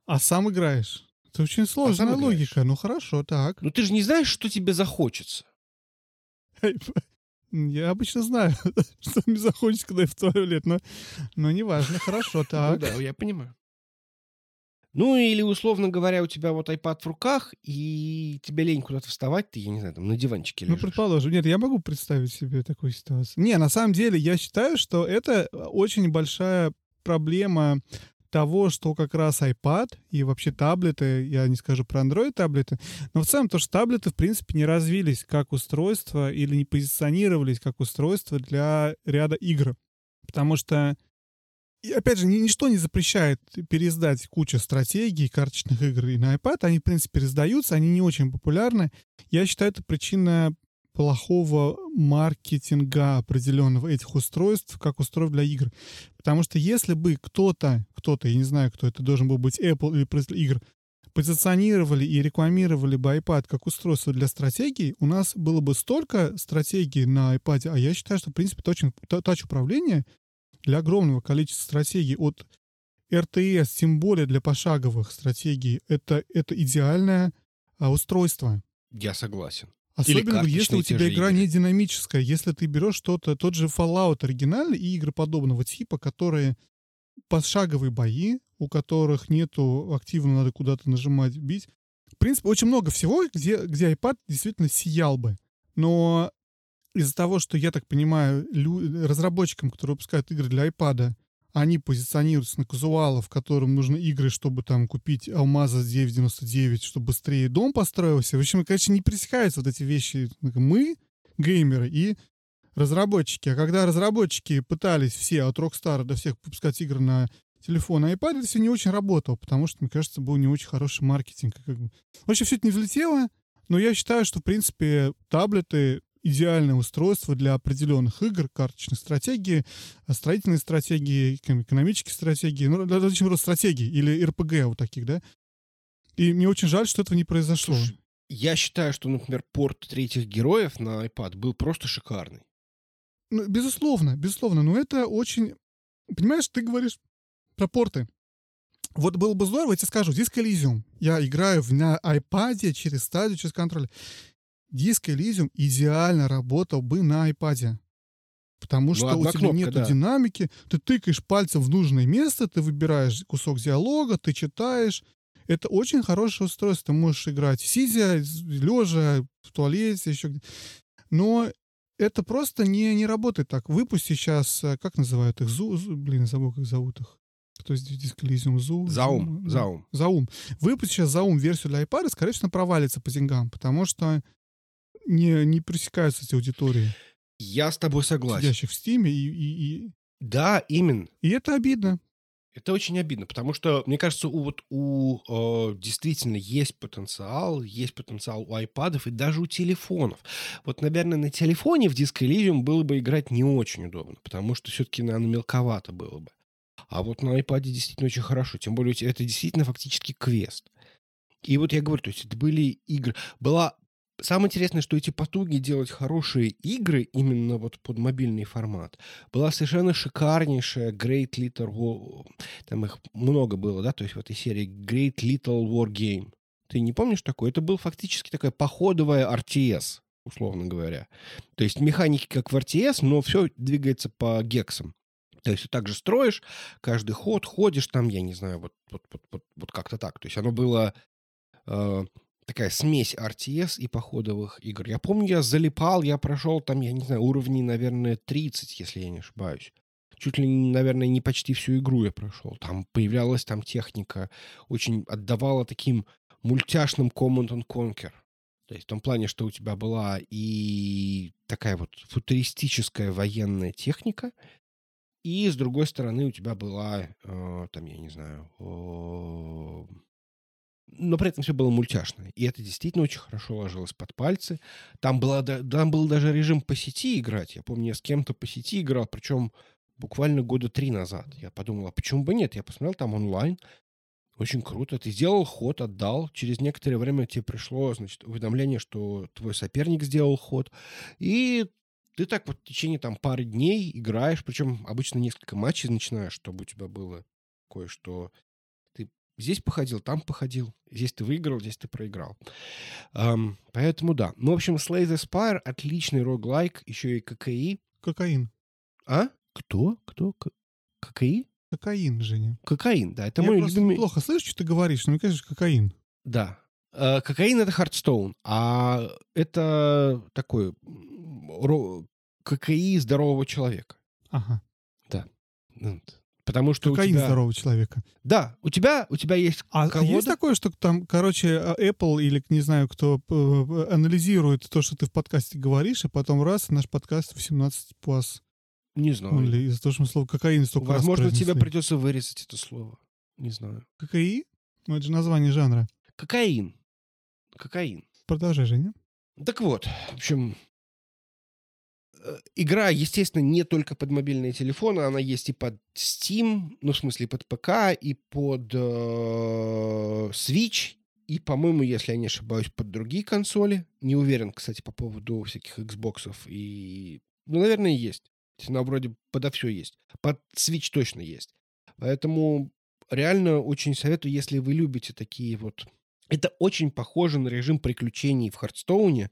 А сам играешь. Это очень сложная а логика. Ну хорошо, так. Ну ты же не знаешь, что тебе захочется. Я обычно знаю, <laughs> что мне захочется, когда я в туалет, но, но неважно. Хорошо, <laughs> так. Ну да, я понимаю. Ну, или, условно говоря, у тебя вот iPad в руках, и тебе лень куда-то вставать, ты, я не знаю, там на диванчике ну, лежишь. Ну, предположим. Нет, я могу представить себе такую ситуацию. Не, на самом деле, я считаю, что это очень большая проблема того, что как раз iPad и вообще таблеты, я не скажу про Android таблеты, но в целом то, что таблеты, в принципе, не развились как устройство или не позиционировались как устройство для ряда игр. Потому что и опять же, ничто не запрещает переиздать кучу стратегий, карточных игр и на iPad. Они, в принципе, переиздаются, они не очень популярны. Я считаю, это причина плохого маркетинга определенного этих устройств, как устройств для игр. Потому что если бы кто-то, кто-то, я не знаю, кто это должен был быть, Apple или производитель игр, позиционировали и рекламировали бы iPad как устройство для стратегий, у нас было бы столько стратегий на iPad, а я считаю, что, в принципе, тач, тач-управление для огромного количества стратегий от РТС, тем более для пошаговых стратегий, это, это идеальное а, устройство. Я согласен. Особенно если у тебя игра игры. не динамическая. Если ты берешь что-то, тот же Fallout оригинальный и игры подобного типа, которые пошаговые бои, у которых нету активно надо куда-то нажимать, бить. В принципе, очень много всего, где, где iPad действительно сиял бы. Но из-за того, что, я так понимаю, лю- разработчикам, которые выпускают игры для iPad, они позиционируются на казуалов, которым нужны игры, чтобы там купить алмаза 9.99, чтобы быстрее дом построился. В общем, конечно, не пересекаются вот эти вещи. Мы, геймеры, и разработчики. А когда разработчики пытались все от Rockstar до всех выпускать игры на телефон и iPad, это все не очень работало, потому что, мне кажется, был не очень хороший маркетинг. Как бы. В общем, все это не взлетело, но я считаю, что, в принципе, таблеты идеальное устройство для определенных игр, карточных стратегий, э, строительной стратегии, экономической стратегии, ну, различного рода стратегий или РПГ вот таких, да. И мне очень жаль, что этого не произошло. Слушай, я считаю, что, например, порт третьих героев на iPad был просто шикарный. Ну, безусловно, безусловно, но это очень... Понимаешь, ты говоришь про порты. Вот было бы здорово, я тебе скажу, здесь Elysium. Я играю на iPad через стадию, через контроль. Диск Elysium идеально работал бы на iPad. Потому ну, что ну, у тебя нет да. динамики, ты тыкаешь пальцем в нужное место, ты выбираешь кусок диалога, ты читаешь. Это очень хорошее устройство. Ты можешь играть сидя, лежа, в туалете, еще где Но это просто не, не работает так. Выпусти сейчас, э, как называют их? Зу, зу блин, забыл, как зовут их. Кто здесь диск Elysium? Зу? Заум. Заум. Заум. Выпусти сейчас Заум версию для iPad, скорее всего, провалится по деньгам, потому что не, не пресекаются эти аудитории. Я с тобой согласен. Сидящих в Стиме и, и, и... Да, именно. И это обидно. Это очень обидно, потому что, мне кажется, у, вот у э, действительно есть потенциал, есть потенциал у айпадов и даже у телефонов. Вот, наверное, на телефоне в Disco Elysium было бы играть не очень удобно, потому что все-таки, наверное, мелковато было бы. А вот на iPad действительно очень хорошо. Тем более, это действительно фактически квест. И вот я говорю, то есть это были игры. Была Самое интересное, что эти потуги делать хорошие игры именно вот под мобильный формат была совершенно шикарнейшая Great Little War... Там их много было, да, то есть в этой серии Great Little War Game. Ты не помнишь такое? Это был фактически такая походовая RTS, условно говоря. То есть механики как в RTS, но все двигается по гексам. То есть ты также строишь, каждый ход ходишь там, я не знаю, вот, вот, вот, вот, вот как-то так. То есть оно было э, такая смесь RTS и походовых игр. Я помню, я залипал, я прошел там, я не знаю, уровней, наверное, 30, если я не ошибаюсь. Чуть ли, наверное, не почти всю игру я прошел. Там появлялась там техника, очень отдавала таким мультяшным Command and Conquer. То есть в том плане, что у тебя была и такая вот футуристическая военная техника, и с другой стороны у тебя была, э, там, я не знаю, э, но при этом все было мультяшно. И это действительно очень хорошо ложилось под пальцы. Там, была, там был даже режим по сети играть. Я помню, я с кем-то по сети играл, причем буквально года три назад. Я подумал, а почему бы нет? Я посмотрел там онлайн. Очень круто. Ты сделал ход, отдал. Через некоторое время тебе пришло, значит, уведомление, что твой соперник сделал ход. И ты так вот в течение там пары дней играешь, причем обычно несколько матчей начинаешь, чтобы у тебя было кое-что Здесь походил, там походил. Здесь ты выиграл, здесь ты проиграл. Um, поэтому да. Ну, в общем, Slay the Spire — отличный роглайк, еще и ККИ. Кокаин. А? Кто? Кто? К... ККИ? Кокаин, Женя. Кокаин, да. Это Я мой просто любимый... плохо слышу, что ты говоришь, но мне кажется, кокаин. Да. Э, Кокаин — это Хардстоун, а это такой ро... ККИ здорового человека. Ага. Да. Потому что Кокаин у тебя... здорового человека. Да, у тебя, у тебя есть А колода. есть такое, что там, короче, а, Apple или, не знаю, кто э, анализирует то, что ты в подкасте говоришь, а потом раз, наш подкаст в 17 пас. Не знаю. Или из-за того, что мы слово кокаин столько раз Возможно, тебе произнесли. придется вырезать это слово. Не знаю. ККИ? Ну, это же название жанра. Кокаин. Кокаин. Продолжай, Женя. Так вот, в общем, э, игра, естественно, не только под мобильные телефоны, она есть и под Steam, ну, в смысле, под ПК, и под э, Switch, и, по-моему, если я не ошибаюсь, под другие консоли. Не уверен, кстати, по поводу всяких Xbox и... Ну, наверное, есть Она вроде подо все есть. Под Switch точно есть. Поэтому реально очень советую, если вы любите такие вот... Это очень похоже на режим приключений в Хардстоуне,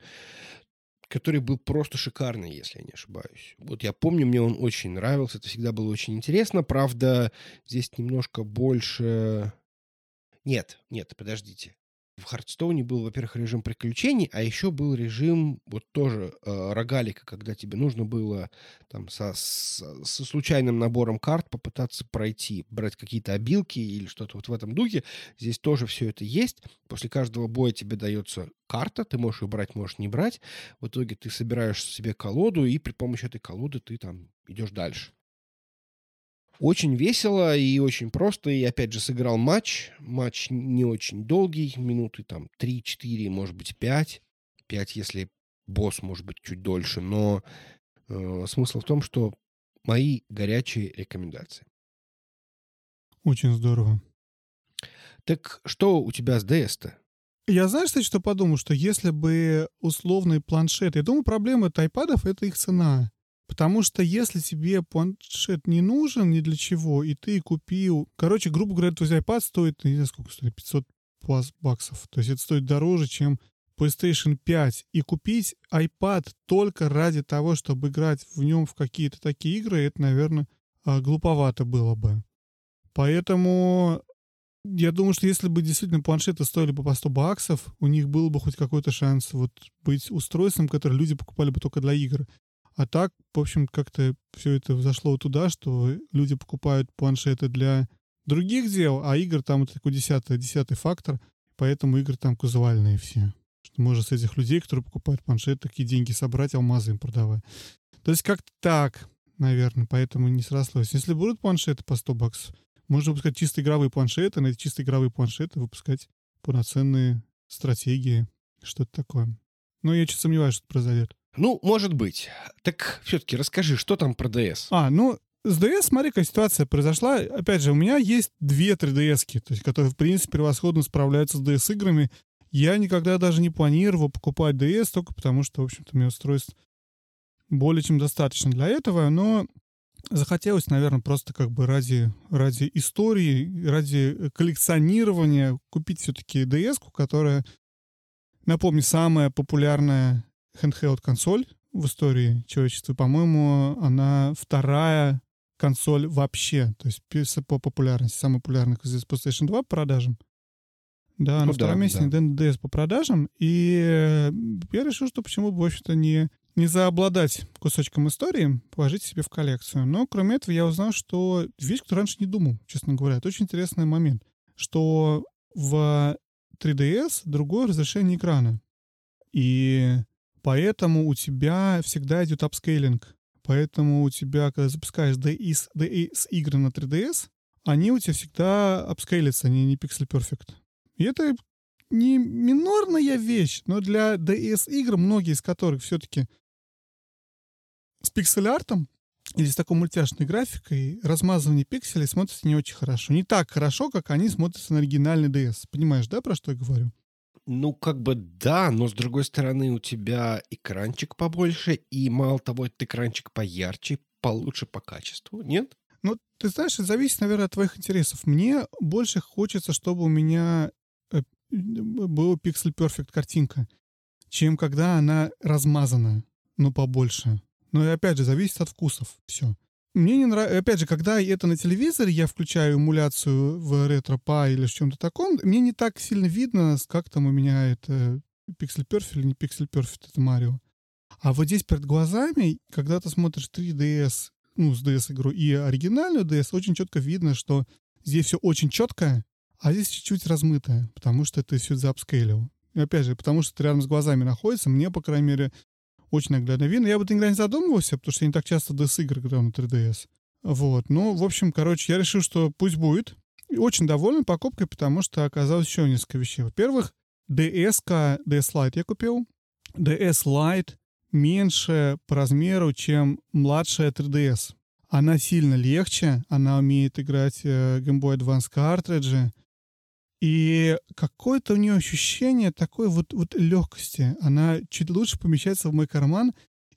который был просто шикарный, если я не ошибаюсь. Вот я помню, мне он очень нравился, это всегда было очень интересно. Правда, здесь немножко больше... Нет, нет, подождите. В Хардстоуне был, во-первых, режим приключений, а еще был режим вот тоже э, рогалика, когда тебе нужно было там со, со, со случайным набором карт попытаться пройти, брать какие-то обилки или что-то вот в этом духе. Здесь тоже все это есть. После каждого боя тебе дается карта, ты можешь ее брать, можешь не брать. В итоге ты собираешь себе колоду, и при помощи этой колоды ты там идешь дальше. Очень весело и очень просто. И опять же сыграл матч. Матч не очень долгий, минуты там 3-4, может быть 5. 5, если босс может быть чуть дольше. Но э, смысл в том, что мои горячие рекомендации. Очень здорово. Так что у тебя с DS-то? Я знаешь, кстати, что подумал, что если бы условный планшет... Я думаю, проблема тайпадов — это их цена. Потому что если тебе планшет не нужен ни для чего, и ты купил... Короче, грубо говоря, твой iPad стоит, не знаю, сколько стоит, 500 плюс баксов. То есть это стоит дороже, чем PlayStation 5. И купить iPad только ради того, чтобы играть в нем в какие-то такие игры, это, наверное, а, глуповато было бы. Поэтому я думаю, что если бы действительно планшеты стоили бы по 100 баксов, у них был бы хоть какой-то шанс вот быть устройством, которое люди покупали бы только для игр. А так, в общем, как-то все это зашло туда, что люди покупают планшеты для других дел, а игр там это такой десятый, десятый фактор, поэтому игры там казуальные все. Что можно с этих людей, которые покупают планшет, такие деньги собрать, алмазы им продавать. То есть как-то так. наверное, поэтому не срослось. Если будут планшеты по 100 баксов, можно выпускать чисто игровые планшеты, на эти чисто игровые планшеты выпускать полноценные стратегии, что-то такое. Но я чуть сомневаюсь, что это произойдет. Ну, может быть. Так все-таки расскажи, что там про DS? А, ну, с DS, смотри, какая ситуация произошла. Опять же, у меня есть две 3DS, то есть, которые, в принципе, превосходно справляются с DS-играми. Я никогда даже не планировал покупать DS, только потому что, в общем-то, у меня устройств более чем достаточно для этого, но захотелось, наверное, просто как бы ради, ради истории, ради коллекционирования купить все-таки DS, которая, напомню, самая популярная handheld-консоль в истории человечества. По-моему, она вторая консоль вообще, то есть по популярности, самая популярная из PlayStation 2 по продажам. Да, ну, на втором да, месте да. Nintendo DS по продажам. И э, я решил, что почему бы, в общем-то, не, не заобладать кусочком истории, положить себе в коллекцию. Но, кроме этого, я узнал, что вещь, которую раньше не думал, честно говоря. Это очень интересный момент, что в 3DS другое разрешение экрана. И поэтому у тебя всегда идет апскейлинг. Поэтому у тебя, когда запускаешь DS, DS игры на 3DS, они у тебя всегда апскейлятся, они не Pixel Perfect. И это не минорная вещь, но для DS игр, многие из которых все-таки с пиксель-артом или с такой мультяшной графикой размазывание пикселей смотрится не очень хорошо. Не так хорошо, как они смотрятся на оригинальный DS. Понимаешь, да, про что я говорю? Ну, как бы да, но с другой стороны у тебя экранчик побольше, и мало того, этот экранчик поярче, получше по качеству, нет? Ну, ты знаешь, это зависит, наверное, от твоих интересов. Мне больше хочется, чтобы у меня э, была Pixel Perfect картинка, чем когда она размазана, но побольше. Но и опять же, зависит от вкусов. Все. Мне не нравится... Опять же, когда это на телевизоре, я включаю эмуляцию в ретро-па или в чем-то таком, мне не так сильно видно, как там у меня это Pixel Perfect или не Pixel Perfect, это Марио. А вот здесь перед глазами, когда ты смотришь 3DS, ну, с DS-игру и оригинальную DS, очень четко видно, что здесь все очень четкое, а здесь чуть-чуть размытое, потому что это все заапскейлил. И опять же, потому что это рядом с глазами находится, мне, по крайней мере, очень наглядно видно. Я бы никогда не задумывался, потому что я не так часто DS-игры играю на 3DS. Вот. Ну, в общем, короче, я решил, что пусть будет. И очень доволен покупкой, потому что оказалось еще несколько вещей. Во-первых, DS, DS Lite я купил. DS Lite меньше по размеру, чем младшая 3DS. Она сильно легче, она умеет играть э, Game Boy Advance картриджи, и какое-то у нее ощущение такой вот, вот легкости. Она чуть лучше помещается в мой карман,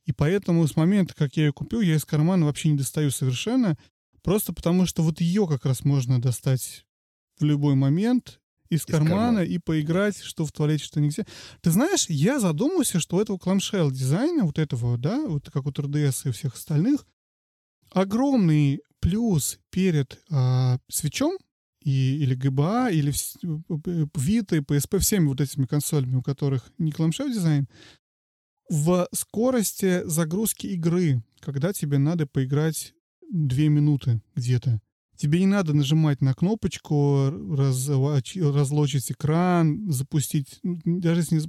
и поэтому с момента, как я ее купил, я из кармана вообще не достаю совершенно, просто потому что вот ее как раз можно достать в любой момент из, из кармана, кармана и поиграть, что в туалете, что нигде. Ты знаешь, я задумался, что у этого кламшел дизайна, вот этого, да, вот как у 3DS и всех остальных, огромный плюс перед э, свечом, и, или GBA, или Vita, и PSP, всеми вот этими консолями, у которых не clamshell дизайн, в скорости загрузки игры, когда тебе надо поиграть две минуты где-то. Тебе не надо нажимать на кнопочку, раз, разлочить экран, запустить, даже если не...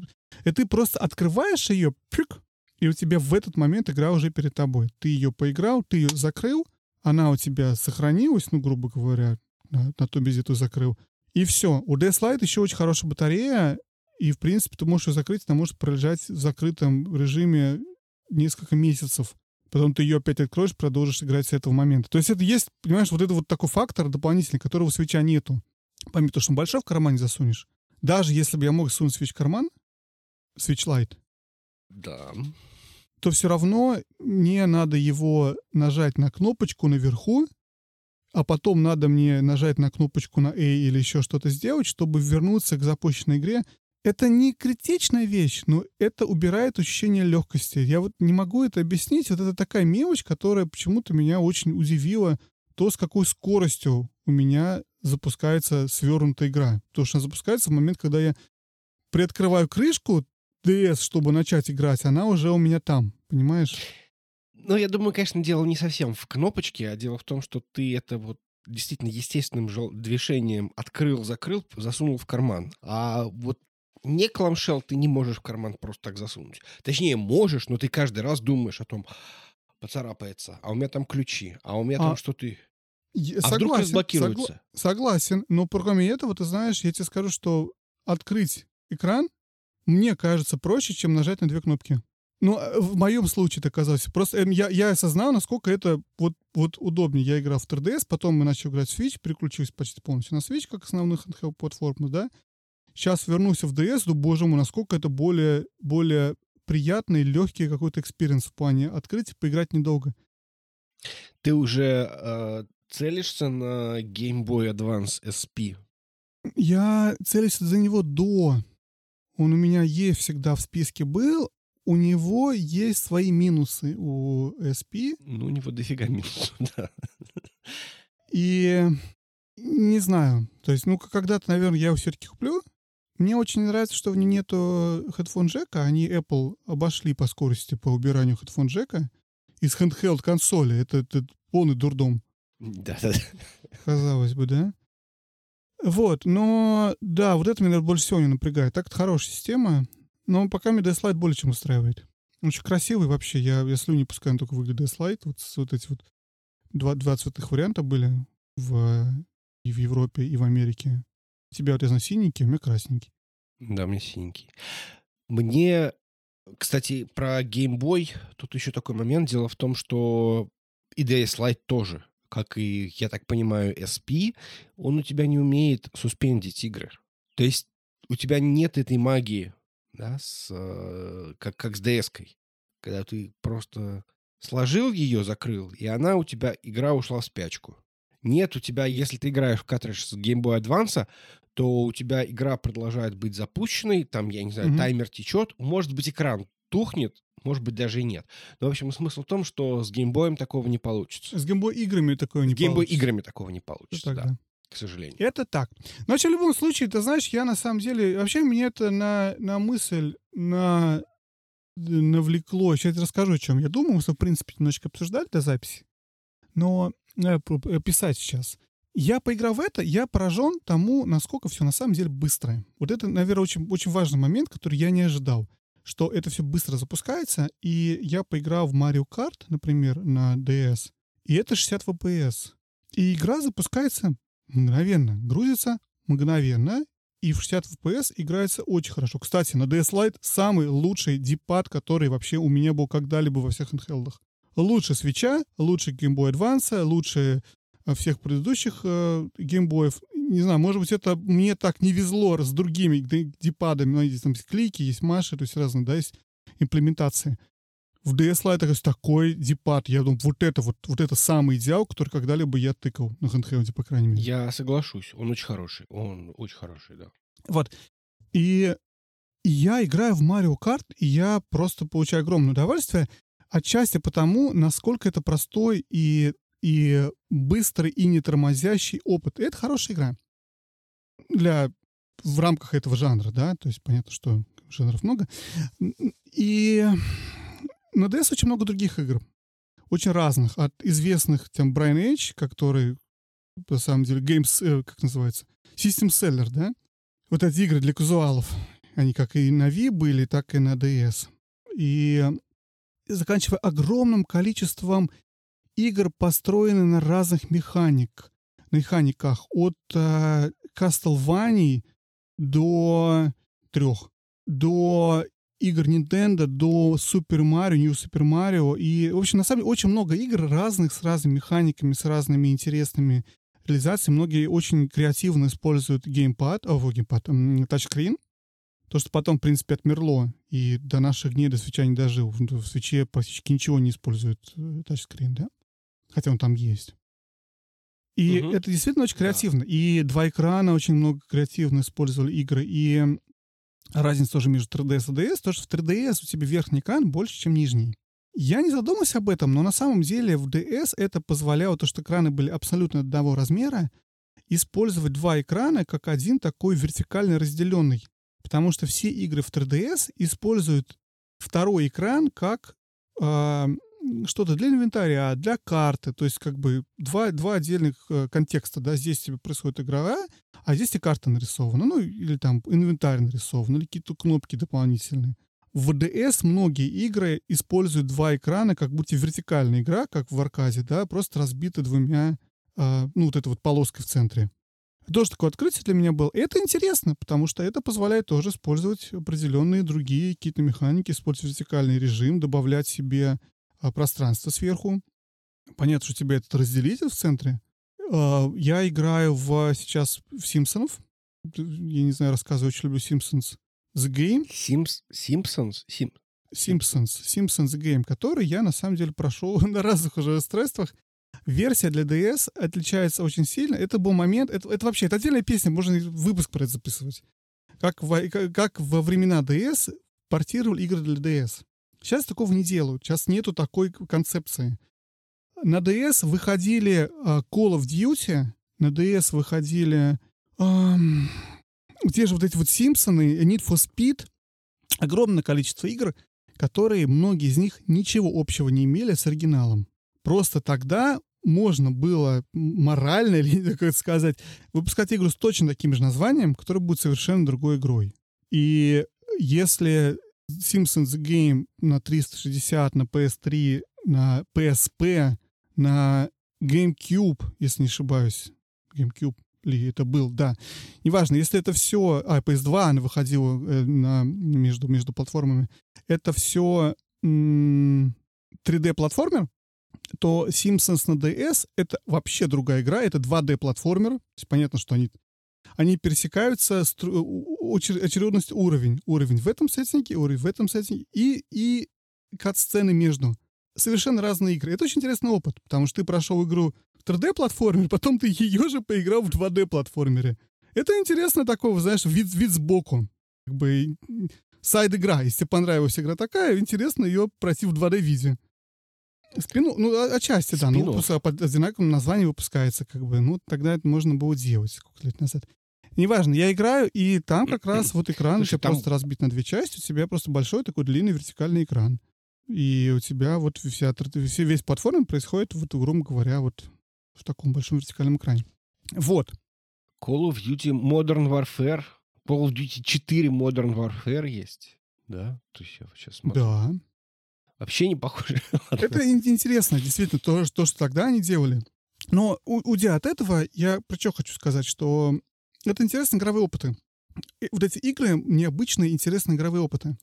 И ты просто открываешь ее, пик, и у тебя в этот момент игра уже перед тобой. Ты ее поиграл, ты ее закрыл, она у тебя сохранилась, ну, грубо говоря, на, на том визиту закрыл. И все. У DS-Lite еще очень хорошая батарея, и, в принципе, ты можешь ее закрыть, она может пролежать в закрытом режиме несколько месяцев. Потом ты ее опять откроешь, продолжишь играть с этого момента. То есть это есть, понимаешь, вот это вот такой фактор дополнительный, которого у свеча нету. Помимо того, что он большой в кармане засунешь. Даже если бы я мог сунуть свеч в карман, свеч Lite, да. то все равно мне надо его нажать на кнопочку наверху, а потом надо мне нажать на кнопочку на A или еще что-то сделать, чтобы вернуться к запущенной игре. Это не критичная вещь, но это убирает ощущение легкости. Я вот не могу это объяснить. Вот это такая мелочь, которая почему-то меня очень удивила. То, с какой скоростью у меня запускается свернутая игра. Потому что она запускается в момент, когда я приоткрываю крышку DS, чтобы начать играть, она уже у меня там. Понимаешь? Ну, я думаю, конечно, дело не совсем в кнопочке, а дело в том, что ты это вот действительно естественным движением открыл, закрыл, засунул в карман. А вот не кламшел ты не можешь в карман просто так засунуть. Точнее, можешь, но ты каждый раз думаешь о том, поцарапается, а у меня там ключи, а у меня А, там что-то... Я А вдруг согласен, разблокируется? согла- согласен, но кроме этого, ты знаешь, я тебе скажу, что открыть экран мне кажется проще, чем нажать на две кнопки. Ну, э, в моем случае это оказалось. Просто э, я, я осознал, насколько это вот, вот удобнее. Я играл в 3DS, потом мы начали играть в Switch, переключился почти полностью на Switch, как основных handheld платформы, да. Сейчас вернулся в DS, ну, боже мой, насколько это более, более приятный, легкий какой-то experience в плане открыть и поиграть недолго. Ты уже э, целишься на Game Boy Advance SP? Я целился за него до. Он у меня есть всегда в списке был. У него есть свои минусы у SP. Ну, у него дофига минусов, <laughs> да. И не знаю. То есть, ну, когда-то, наверное, я его все-таки куплю. Мне очень нравится, что в нем нету headphone джека. Они Apple обошли по скорости по убиранию headphone джека из handheld консоли. Это, это полный дурдом. Да-да-да. Казалось бы, да? Вот, но да, вот это меня больше всего не напрягает. Так-то хорошая система, но пока мне D-Slide более чем устраивает. Очень красивый вообще. Я, я слюни пускаю, только выглядит D-Slide. Вот, вот эти вот два, два цветных варианта были в, и в Европе, и в Америке. Тебя вот, я знаю, синенький, у меня красненький. Да, меня синенький. Мне, кстати, про Game Boy тут еще такой момент. Дело в том, что и DS тоже, как и, я так понимаю, SP, он у тебя не умеет суспендить игры. То есть у тебя нет этой магии, да, с, э, как, как с DS-кой. Когда ты просто сложил ее, закрыл, и она у тебя, игра ушла в спячку. Нет, у тебя, если ты играешь в картридж с Game Boy Advance, то у тебя игра продолжает быть запущенной, там, я не знаю, Мгм. таймер течет, может быть, экран тухнет, может быть, даже и нет. Но, в общем, смысл в том, что с геймбоем такого не получится. С геймбой играми такое не С геймбой получится. играми такого не получится, так, да, да. К сожалению. Это так. Но вообще, в любом случае, ты знаешь, я на самом деле... Вообще, мне это на, на мысль, на навлекло. Сейчас расскажу, о чем я думаю. Мы, в принципе, немножечко обсуждали до записи. Но э, писать сейчас. Я, поиграв в это, я поражен тому, насколько все на самом деле быстрое. Вот это, наверное, очень, очень важный момент, который я не ожидал. Что это все быстро запускается. И я поиграл в Mario Kart, например, на DS. И это 60 FPS. И игра запускается мгновенно. Грузится мгновенно. И в 60 FPS играется очень хорошо. Кстати, на DS Lite самый лучший дипад, который вообще у меня был когда-либо во всех handheld'ах. Лучше свеча, лучше Game Boy Advance, лучше э, всех предыдущих э, геймбоев. Не знаю, может быть, это мне так не везло с другими ди- дипадами. Ну, есть там клики, есть маши, то есть разные, да, есть имплементации. В DS Lite есть такой дипад. Я думаю, вот это вот, вот это самый идеал, который когда-либо я тыкал на handheld, по крайней мере. Я соглашусь, он очень хороший, он очень хороший, да. Вот. И и я играю в Mario Kart, и я просто получаю огромное удовольствие. Отчасти потому, насколько это простой и, и быстрый, и не тормозящий опыт. И это хорошая игра. Для, в рамках этого жанра, да, то есть понятно, что жанров много. И на DS очень много других игр. Очень разных. От известных, там, Brian H., который, на самом деле, Games, э, как называется, System Seller, да? Вот эти игры для казуалов. Они как и на Wii были, так и на DS. И заканчивая огромным количеством игр, построенных на разных механик, механиках. От э, Castlevania до трех. До игр Nintendo, до Super Mario, New Super Mario. И, в общем, на самом деле, очень много игр разных, с разными механиками, с разными интересными реализациями. Многие очень креативно используют геймпад, о, геймпад, м, тачскрин. То, что потом, в принципе, отмерло. И до наших дней, до свеча не дожил. В свече практически ничего не использует э, тачскрин, да? Хотя он там есть. И Мгм. это действительно очень Да. креативно. И два экрана очень много креативно использовали игры. И разница тоже между 3DS и DS, то, что в 3DS у тебя верхний экран больше, чем нижний. Я не задумался об этом, но на самом деле в DS это позволяло, то, что экраны были абсолютно одного размера, использовать два экрана как один такой вертикально разделенный. Потому что все игры в 3DS используют второй экран как а, что-то для инвентаря, для карты, то есть как бы два, два отдельных э, контекста, да, здесь тебе происходит игровая, а здесь и карта нарисована, ну или там инвентарь нарисован, или какие-то кнопки дополнительные. в DS многие игры используют два экрана, как будто вертикальная игра, как в арказе, да, просто разбиты двумя, э, ну, вот этой вот полоской в центре. Тоже такое открытие для меня было. Это интересно, потому что это позволяет тоже использовать определенные другие какие-то механики, использовать вертикальный режим, добавлять себе пространство сверху. Понятно, что у тебя этот разделитель в центре. Э, я играю в, сейчас в Симпсонов. Я не знаю, рассказываю, очень люблю Simpsons. The Game. Симс, Simpsons? Сим... Simpsons. Simpsons The Game, который я на самом деле прошел <laughs> на разных уже устройствах. Версия для DS отличается очень сильно. Это был момент, это, это вообще, это отдельная песня, можно выпуск про это записывать. Как, во, как во времена DS портировали игры для DS. Сейчас такого не делают. Сейчас нету такой концепции. На DS выходили uh, Call of Duty, на DS выходили... Um, те же вот эти вот Симпсоны, Need for Speed, огромное количество игр, которые, многие из них ничего общего не имели с оригиналом. Просто тогда можно было морально, или <laughs> как сказать, выпускать игру с точно таким же названием, которая будет совершенно другой игрой. И если Simpsons Game на 360, на PS3, на PSP, на GameCube, если не ошибаюсь, GameCube, ли это был, да. Неважно, если это все... А, PS2, она выходила э, на, между, между платформами. Это все 3D-платформер, то Simpsons на DS — это вообще другая игра. Это 2D-платформер. То понятно, что они, они пересекаются, стру, очередность уровень. Уровень в этом сеттинге, уровень в этом сеттинге и, и кат-сцены между. Совершенно разные игры. Это очень интересный опыт, потому что ты прошел игру 3D-платформер, <laughs> потом ты ее же поиграл в 2D-платформере. Это интересно такого, знаешь, вид, вид сбоку. Как бы сайд-игра. Если понравилась игра такая, интересно ее пройти в 2D-виде. Спину, ну, отчасти, да. Ну, просто под одинаковым названием выпускается, как бы. Ну, тогда это можно было делать сколько лет назад. Неважно, я играю, и там как раз <clears throat> вот экран Слушай, у тебя там... просто разбит на две части, у тебя просто большой такой длинный вертикальный экран. И у тебя вот вся, весь платформа происходит, вот, грубо говоря, вот в таком большом вертикальном экране. Вот. Call of Duty Modern Warfare. Call of Duty 4 Modern Warfare есть. Да? То есть я сейчас смотрю. Да. Вообще не похоже. <laughs> Это интересно, действительно, то, то, что тогда они делали. Но уйдя от этого, я про что хочу сказать, что это интересные игровые опыты. И вот эти игры необычные, интересные игровые опыты.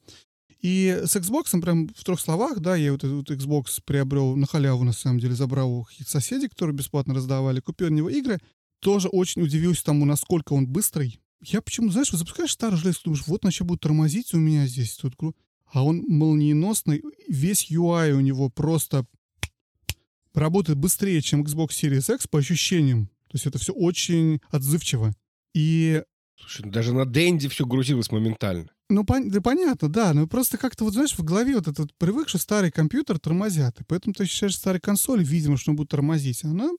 И с Xbox, прям в трех словах, да, я вот этот Xbox приобрел на халяву, на самом деле, забрал у соседей, которые бесплатно раздавали, купил на него игры, тоже очень удивился тому, насколько он быстрый. Я почему, знаешь, вот запускаешь старый железо, думаешь, вот он сейчас будет тормозить у меня здесь, тут, а он молниеносный, весь UI у него просто работает быстрее, чем Xbox Series X по ощущениям. То есть это все очень отзывчиво. И... Слушай, ну даже на Денди все грузилось моментально. Ну, пон- да понятно, да. Но просто как-то вот, знаешь, в голове вот этот привык, что старый компьютер тормозят. И поэтому ты ощущаешь старой консоли, видимо, что он будет тормозить. Она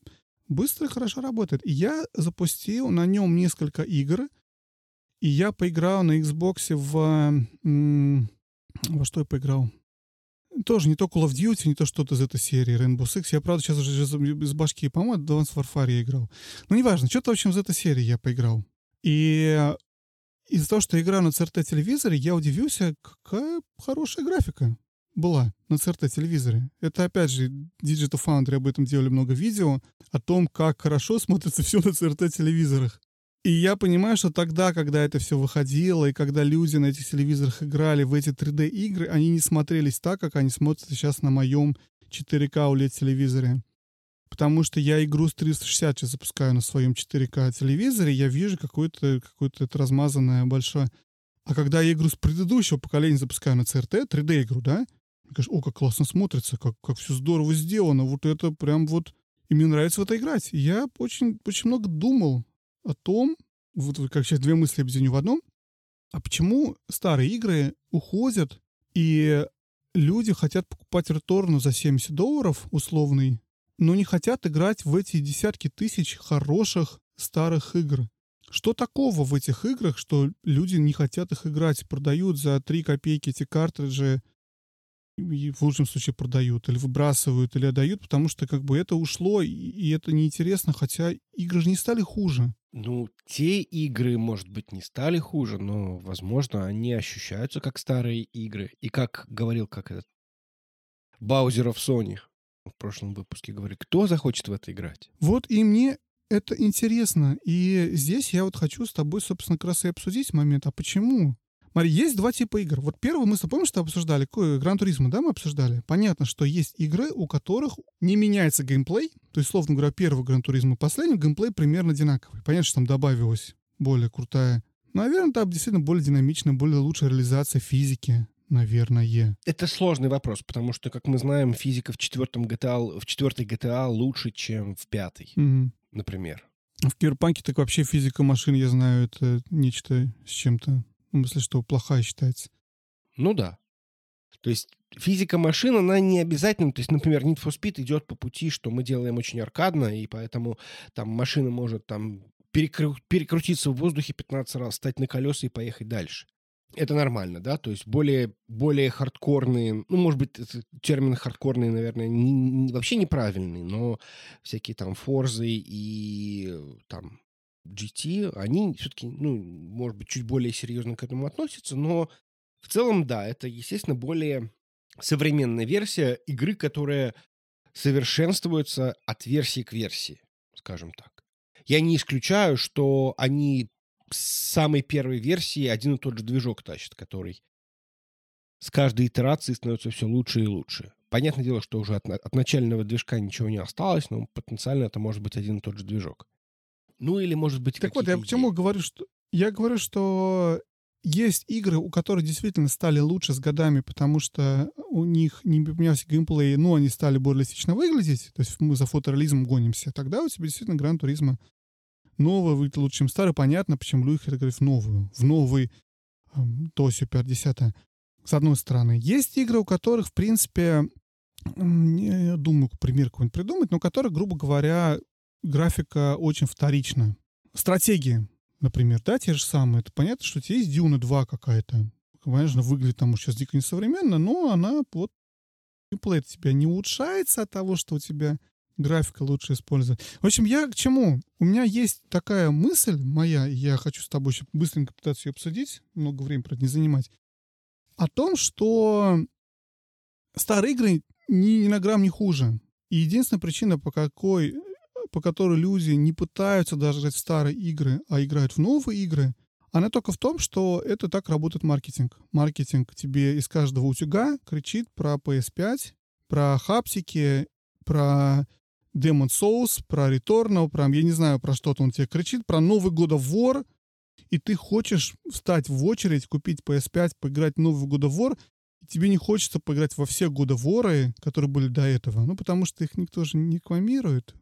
быстро и хорошо работает. И я запустил на нем несколько игр. И я поиграл на Xbox в... М- во что я поиграл? Тоже не то Call of Duty, не то что-то из этой серии Rainbow Six. Я, правда, сейчас уже из башки, по-моему, Advanced Warfare я играл. Ну, неважно, что-то, в общем, из этой серии я поиграл. И из-за того, что играю на CRT-телевизоре, я удивился, какая хорошая графика была на CRT-телевизоре. Это, опять же, Digital Foundry об этом делали много видео, о том, как хорошо смотрится <laughs> все на CRT-телевизорах. И я понимаю, что тогда, когда это все выходило, и когда люди на этих телевизорах играли в эти 3D-игры, они не смотрелись так, как они смотрятся сейчас на моем 4К OLED-телевизоре. Потому что я игру с 360 сейчас запускаю на своем 4К телевизоре, я вижу какое-то какое это размазанное большое. А когда я игру с предыдущего поколения запускаю на CRT, 3D-игру, да, мне кажется, о, как классно смотрится, как, как все здорово сделано, вот это прям вот... И мне нравится в это играть. Я очень, очень много думал о том, вот как сейчас две мысли объединю в одном, а почему старые игры уходят, и люди хотят покупать реторну за 70 долларов условный, но не хотят играть в эти десятки тысяч хороших старых игр. Что такого в этих играх, что люди не хотят их играть, продают за 3 копейки эти картриджи, и в лучшем случае продают, или выбрасывают, или отдают, потому что как бы это ушло, и это неинтересно, хотя игры же не стали хуже. Ну, те игры, может быть, не стали хуже, но, возможно, они ощущаются как старые игры. И как говорил, как этот Баузеров Sony в прошлом выпуске говорит, кто захочет в это играть? Вот и мне это интересно. И здесь я вот хочу с тобой, собственно, как раз и обсудить момент. А почему? Смотри, есть два типа игр. Вот первый мы, помнишь, что обсуждали? Gran Turismo, да, мы обсуждали? Понятно, что есть игры, у которых не меняется геймплей. То есть, условно говоря, первый Gran Turismo и последний геймплей примерно одинаковый. Понятно, что там добавилась более крутая Наверное, там действительно более динамичная, более лучшая реализация физики наверное. Это сложный вопрос, потому что, как мы знаем, физика в четвертом GTA, в четвертой GTA лучше, чем в пятой, Мгм. например. В Киберпанке так вообще физика машин, я знаю, это нечто с чем-то. В смысле, что плохая считается. Ну да. То есть физика машин, она не обязательно. То есть, например, Need for Speed идет по пути, что мы делаем очень аркадно, и поэтому там машина может там перекру- перекрутиться в воздухе 15 раз, встать на колеса и поехать дальше. Это нормально, да? То есть более, более хардкорные, ну, может быть, термин хардкорные, наверное, не- не- вообще неправильный, но всякие там Форзы и э, там GT, они все-таки, ну, может быть, чуть более серьезно к этому относятся, но в целом, да, это, естественно, более современная версия игры, которая совершенствуется от версии к версии, скажем так. Я не исключаю, что они с самой первой версии один и тот же движок тащат, который с каждой итерацией становится все лучше и лучше. Понятное дело, что уже от, от начального движка ничего не осталось, но потенциально это может быть один и тот же движок. Ну или может быть Так вот, я идеи. говорю, что... Я говорю, что есть игры, у которых действительно стали лучше с годами, потому что у них не поменялся геймплей, но они стали более реалистично выглядеть, то есть мы за фотореализмом гонимся, тогда у тебя действительно Гран Туризма новая выглядит лучше, чем старая. Понятно, почему люди хотят говорить в новую, в новый то супер 10 С одной стороны. Есть игры, у которых, в принципе, я думаю, пример какой-нибудь придумать, но у которых, грубо говоря, графика очень вторична. Стратегии, например, да, те же самые. Это понятно, что у тебя есть Дюна 2 какая-то. Конечно, выглядит там сейчас дико несовременно, но она вот геймплей тебя не улучшается от того, что у тебя графика лучше использовать. В общем, я к чему? У меня есть такая мысль моя, я хочу с тобой еще быстренько пытаться ее обсудить, много времени, правда, не занимать, о том, что старые игры ни, ни на грамм не хуже. И единственная причина, по какой по которой люди не пытаются даже играть в старые игры, а играют в новые игры, она только в том, что это так работает маркетинг. Маркетинг тебе из каждого утюга кричит про PS5, про хапсики, про Demon Souls, про Returnal, про, я не знаю, про что-то он тебе кричит, про Новый God of War, и ты хочешь встать в очередь, купить PS5, поиграть в Новый God of War, и тебе не хочется поиграть во все of War, которые были до этого. Ну, потому что их никто же не рекламирует.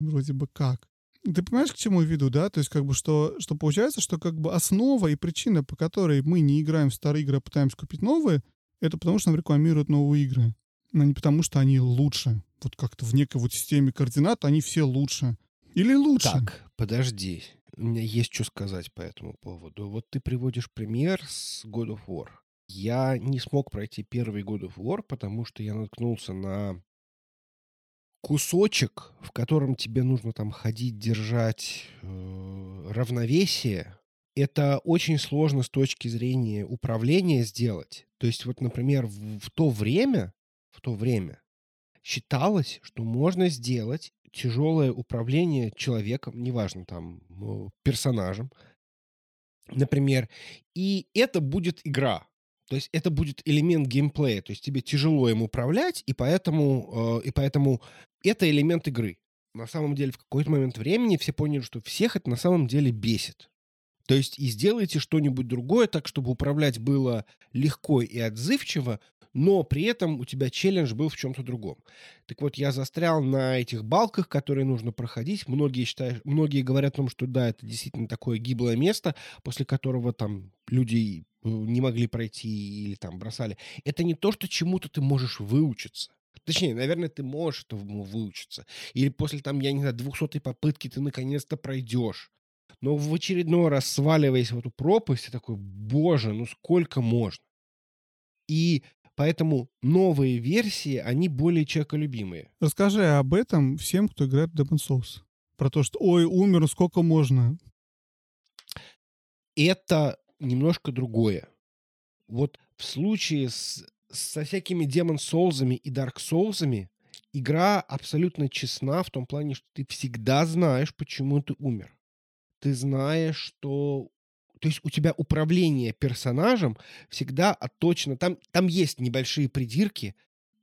Вроде бы как. Ты понимаешь, к чему я веду, да? То есть, как бы, что, что получается, что как бы основа и причина, по которой мы не играем в старые игры, а пытаемся купить новые, это потому, что нам рекламируют новые игры. Но не потому, что они лучше. Вот как-то в некой вот системе координат они все лучше. Или лучше. Так, подожди. У меня есть что сказать по этому поводу. Вот ты приводишь пример с God of War. Я не смог пройти первый God of War, потому что я наткнулся на кусочек, в котором тебе нужно там ходить, держать э, равновесие. Это очень сложно с точки зрения управления сделать. То есть вот, например, в, в то время, в то время считалось, что можно сделать тяжелое управление человеком, неважно, там, персонажем, например, и это будет игра. То есть это будет элемент геймплея, то есть тебе тяжело им управлять, и поэтому, э, и поэтому это элемент игры. На самом деле в какой-то момент времени все поняли, что всех это на самом деле бесит. То есть и сделайте что-нибудь другое так, чтобы управлять было легко и отзывчиво, но при этом у тебя челлендж был в чем-то другом. Так вот, я застрял на этих балках, которые нужно проходить. Многие, считают, многие говорят о том, что да, это действительно такое гиблое место, после которого там люди не могли пройти или там бросали. Это не то, что чему-то ты можешь выучиться. Точнее, наверное, ты можешь этому выучиться. Или после там, я не знаю, 200 попытки ты наконец-то пройдешь. Но в очередной раз сваливаясь в эту пропасть, ты такой, боже, ну сколько можно? И поэтому новые версии, они более человеколюбимые. Расскажи об этом всем, кто играет в Demon Souls. про то, что ой, умер, сколько можно. Это немножко другое. Вот в случае с, со всякими Demon Souls'ами и Dark Souls'ами игра абсолютно честна в том плане, что ты всегда знаешь, почему ты умер. Ты знаешь, что... То есть у тебя управление персонажем всегда отточено. Там, там есть небольшие придирки.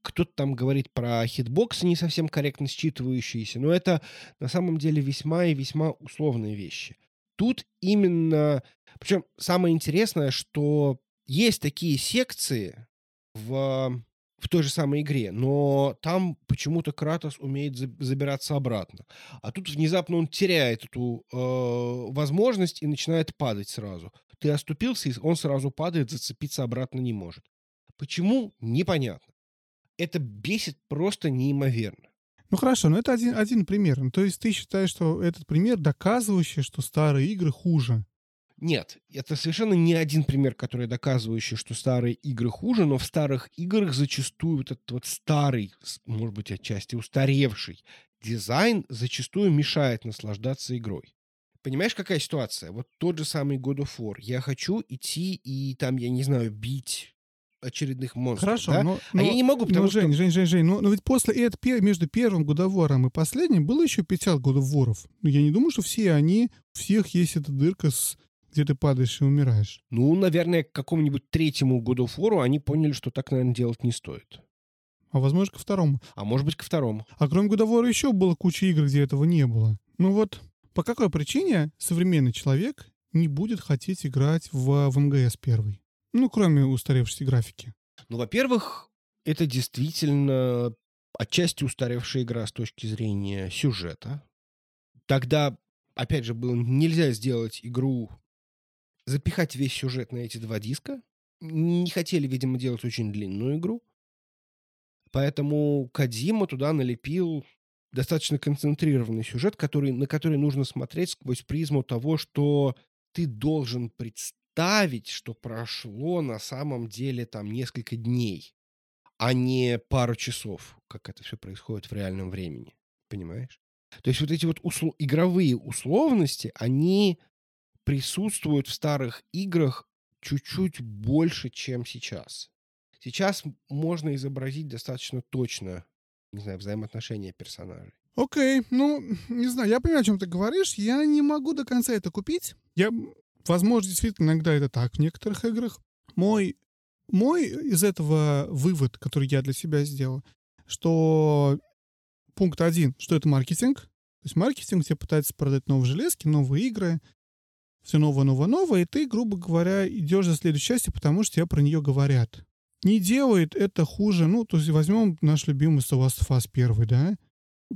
Кто-то там говорит про хитбоксы не совсем корректно считывающиеся, но это на самом деле весьма и весьма условные вещи. Тут именно... Причем самое интересное, что есть такие секции в в той же самой игре, но там почему-то Кратос умеет забираться обратно. А тут внезапно он теряет эту э, возможность и начинает падать сразу. Ты оступился, и он сразу падает, зацепиться обратно не может. Почему? Непонятно. Это бесит просто неимоверно. Ну хорошо, но это один, один пример. Ну, то есть ты считаешь, что этот пример доказывающий, что старые игры хуже? Нет, это совершенно не один пример, который доказывающий, что старые игры хуже, но в старых играх зачастую вот этот вот старый, может быть, отчасти устаревший дизайн зачастую мешает наслаждаться игрой. Понимаешь, какая ситуация? Вот тот же самый God of War. Я хочу идти и там, я не знаю, бить очередных монстров. Хорошо, да? но, а но, я не могу, потому но, Жень, что... Жень, Жень, Жень, но, но ведь после этого, между первым годовором и последним было еще 50 годоворов. Ну, я не думаю, что все они, у всех есть эта дырка с где ты падаешь и умираешь. Ну, наверное, к какому-нибудь третьему году фору они поняли, что так, наверное, делать не стоит. А возможно, ко второму. А может быть, ко второму. А кроме годовора еще было куча игр, где этого не было. Ну вот, по какой причине современный человек не будет хотеть играть в, в МГС первый? Ну, кроме устаревшей графики. Ну, во-первых, это действительно отчасти устаревшая игра с точки зрения сюжета. Тогда, опять же, было нельзя сделать игру запихать весь сюжет на эти два диска. Не хотели, видимо, делать очень длинную игру. Поэтому Кадима туда налепил достаточно концентрированный сюжет, который, на который нужно смотреть сквозь призму того, что ты должен представить, что прошло на самом деле там несколько дней, а не пару часов, как это все происходит в реальном времени. Понимаешь? То есть вот эти вот услов... игровые условности, они присутствуют в старых играх чуть-чуть больше, чем сейчас. Сейчас можно изобразить достаточно точно, не знаю, взаимоотношения персонажей. Окей, okay, ну, не знаю, я понимаю, о чем ты говоришь. Я не могу до конца это купить. Я, возможно, действительно иногда это так в некоторых играх. Мой, мой из этого вывод, который я для себя сделал, что пункт один, что это маркетинг. То есть маркетинг тебе пытается продать новые железки, новые игры, все новое, новое, новое, и ты, грубо говоря, идешь за следующей частью, потому что тебе про нее говорят. Не делает это хуже. Ну, то есть возьмем наш любимый The Last of Us первый, да?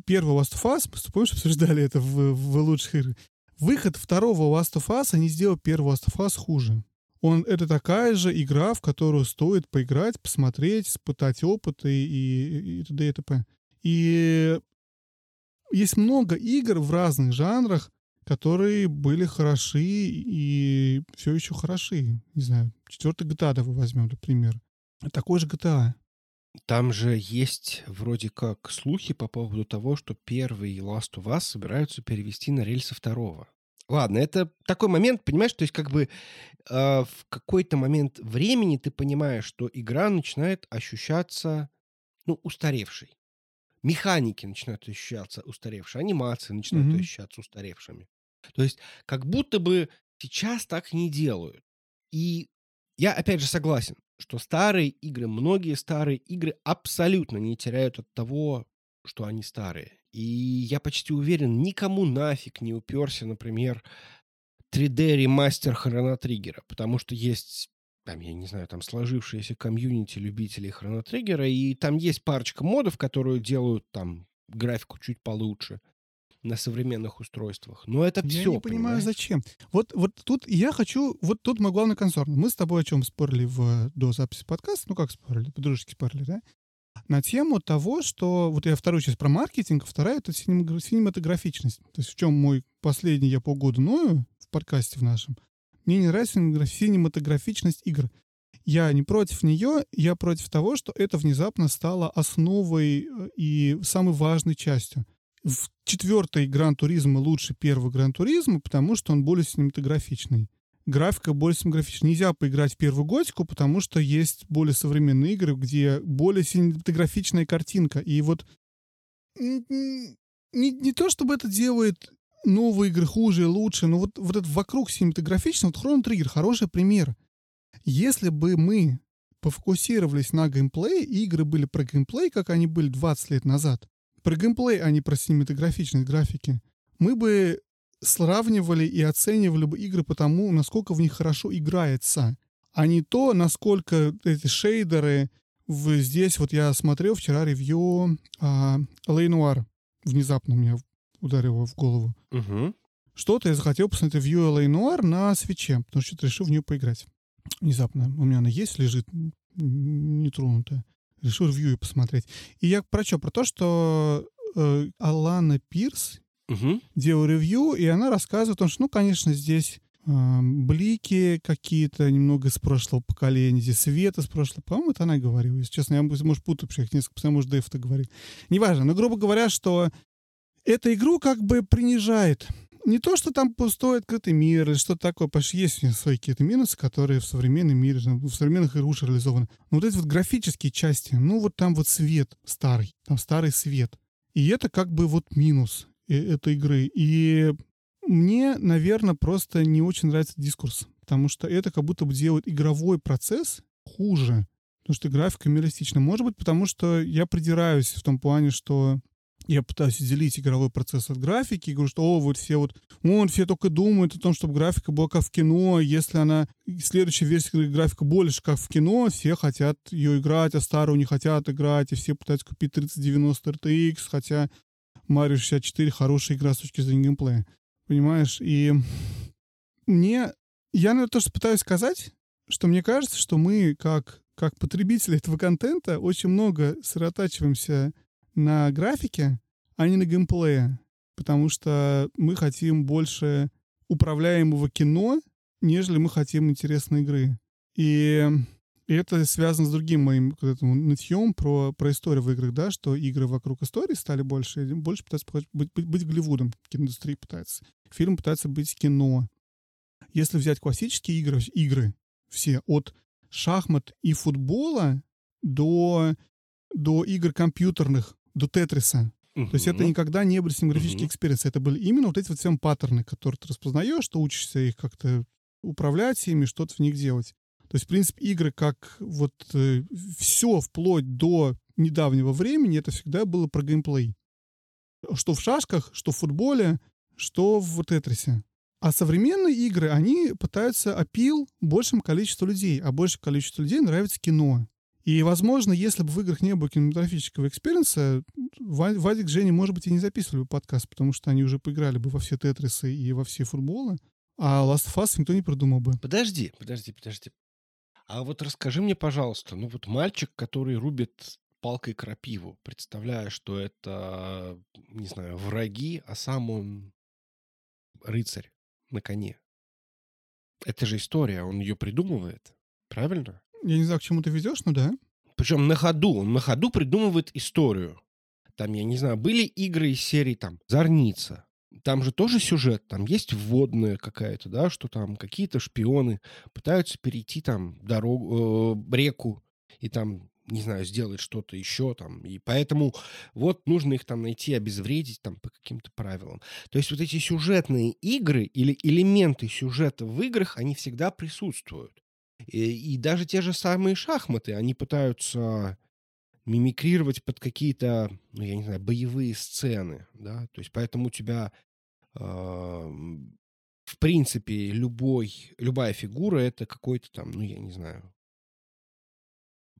Первый Last of Us, помнишь, обсуждали это в, в лучших играх. Выход второго Last of Us, они сделали первый Last of Us хуже. Он, это такая же игра, в которую стоит поиграть, посмотреть, испытать опыт и, и, и т.д. и т.п. И есть много игр в разных жанрах, которые были хороши и все еще хороши. Не знаю, четвертый GTA давай возьмем, например. Такой же GTA. Там же есть вроде как слухи по поводу того, что первый Last of Us собираются перевести на рельсы второго. Ладно, это такой момент, понимаешь, то есть как бы э, в какой-то момент времени ты понимаешь, что игра начинает ощущаться, ну, устаревшей. Механики начинают ощущаться устаревшие, анимации начинают mm-hmm. ощущаться устаревшими. То есть как будто бы сейчас так не делают. И я опять же согласен, что старые игры, многие старые игры абсолютно не теряют от того, что они старые. И я почти уверен, никому нафиг не уперся, например, 3D ремастер Хроно Триггера, потому что есть там, я не знаю, там сложившиеся комьюнити любителей Хроно Триггера, и там есть парочка модов, которые делают там графику чуть получше на современных устройствах. Но это я все. Я не понимаю, понимаешь? зачем. Вот, вот тут я хочу... Вот тут мой главный концерн. Мы с тобой о чем спорили в, до записи подкаста? Ну, как спорили? По-дружески спорили, да? На тему того, что... Вот я вторую часть про маркетинг, а вторая — это синематографичность. То есть в чем мой последний я полгода ною в подкасте в нашем. Мне не нравится синематографичность игр. Я не против нее, я против того, что это внезапно стало основой э, и самой важной частью в четвертый Гран Туризма лучше первого Гран Туризма, потому что он более синематографичный. Графика более синематографичная. Нельзя поиграть в первую готику, потому что есть более современные игры, где более синематографичная картинка. И вот не, не то, чтобы это делает новые игры хуже и лучше, но вот, вот это вокруг синематографичного, вот Chrono Trigger хороший пример. Если бы мы пофокусировались на геймплее, и игры были про геймплей, как они были 20 лет назад, про геймплей, а не про синематографичность графики, мы бы сравнивали и оценивали бы игры по тому, насколько в них хорошо играется, а не то, насколько эти шейдеры... В, здесь вот я смотрел вчера ревью а, Лейнуар. Внезапно меня ударило в голову. Угу. Что-то я захотел посмотреть ревью Лейнуар на свече, потому что решил в нее поиграть. Внезапно. У меня она есть, лежит нетронутая. Решил ревью посмотреть. И я про что? Про то, что э, Алана Пирс Угу. делала ревью, и она рассказывает о том, что, ну, конечно, здесь э, блики какие-то немного из прошлого поколения, здесь свет из прошлого. По-моему, это она говорила. Если честно, я, может, путаю, что их несколько, потому может, Дэйв это говорит. Неважно, но, грубо говоря, что эту игру как бы принижает. Не то, что там пустой открытый мир или что-то такое, потому есть свои какие-то минусы, которые в современном мире, в современных уже реализованы. Но вот эти вот графические части, ну вот там вот свет старый, там старый свет. И это как бы вот минус э- этой игры. И мне, наверное, просто не очень нравится дискурс, потому что это как будто бы делает игровой процесс хуже, потому что графика реалистична. Может быть, потому что я придираюсь в том плане, что я пытаюсь отделить игровой процесс от графики, говорю, что о, вот все вот, он все только думают о том, чтобы графика была как в кино, если она, следующая версия графика больше как в кино, все хотят ее играть, а старую не хотят играть, и все пытаются купить 3090 RTX, хотя Mario 64 хорошая игра с точки зрения геймплея. Понимаешь? И мне... Я, наверное, то, что пытаюсь сказать, что мне кажется, что мы, как, как потребители этого контента, очень много сосредотачиваемся на графике, а не на геймплее. Потому что мы хотим больше управляемого кино, нежели мы хотим интересной игры. И, и это связано с другим моим этим нытьем про, про историю в играх, да, что игры вокруг истории стали больше, больше пытаются быть, быть, быть Голливудом, киноиндустрия пытается. Фильм пытается быть кино. Если взять классические игры, игры все, от шахмат и футбола до, до игр компьютерных, до Тетриса. Угу. То есть это никогда не были синематографические Мгм. experience ы. Это были именно вот эти вот все паттерны, которые ты распознаешь, что учишься их как-то управлять ими, что-то в них делать. То есть, в принципе, игры как вот все вплоть до недавнего времени, это всегда было про геймплей. Что в шашках, что в футболе, что в Тетрисе. А современные игры, они пытаются appeal большему количеству людей, а большее количество людей нравится кино. И, возможно, если бы в играх не было кинематографического experience а, Ва- Вадик, Женя, может быть, и не записывали бы подкаст, потому что они уже поиграли бы во все Тетрисы и во все футболы, а Last of Us никто не придумал бы. Подожди, подожди, подожди. А вот расскажи мне, пожалуйста, ну вот мальчик, который рубит палкой крапиву, представляя, что это, не знаю, враги, а сам он рыцарь на коне. Это же история, он ее придумывает, правильно? Я не знаю, к чему ты ведешь, но да. Причем на ходу, он на ходу придумывает историю. Там, я не знаю, были игры из серии там «Зорница». Там же тоже сюжет, там есть вводная какая-то, да, что там какие-то шпионы пытаются перейти там дорогу, э, реку и там, не знаю, сделать что-то еще там. И поэтому вот нужно их там найти, обезвредить там по каким-то правилам. То есть вот эти сюжетные игры или элементы сюжета в играх, они всегда присутствуют. И, и даже те же самые шахматы, они пытаются мимикрировать под какие-то, ну, я не знаю, боевые сцены, да, то есть поэтому у тебя, э, в принципе, любой, любая фигура это какой-то там, ну, я не знаю,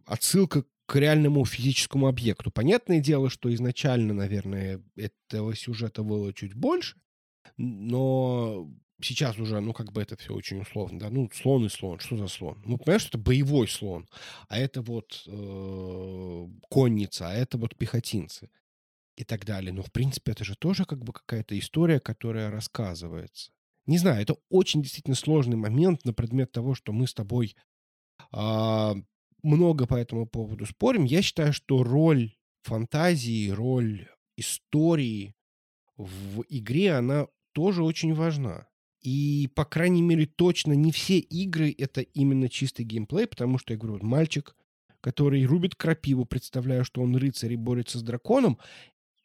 отсылка к реальному физическому объекту. Понятное дело, что изначально, наверное, этого сюжета было чуть больше, но сейчас уже, ну, как бы это все очень условно, да, ну, слон и слон, что за слон? Ну, понимаешь, что это боевой слон, а это вот э, конница, а это вот пехотинцы и так далее. Но, в принципе, это же тоже как бы какая-то история, которая рассказывается. Не знаю, это очень действительно сложный момент на предмет того, что мы с тобой а, много по этому поводу спорим. Я считаю, что роль фантазии, роль истории в игре, она тоже очень важна. И, по крайней мере, точно не все игры — это именно чистый геймплей, потому что, я говорю, мальчик, который рубит крапиву, представляя, что он рыцарь и борется с драконом,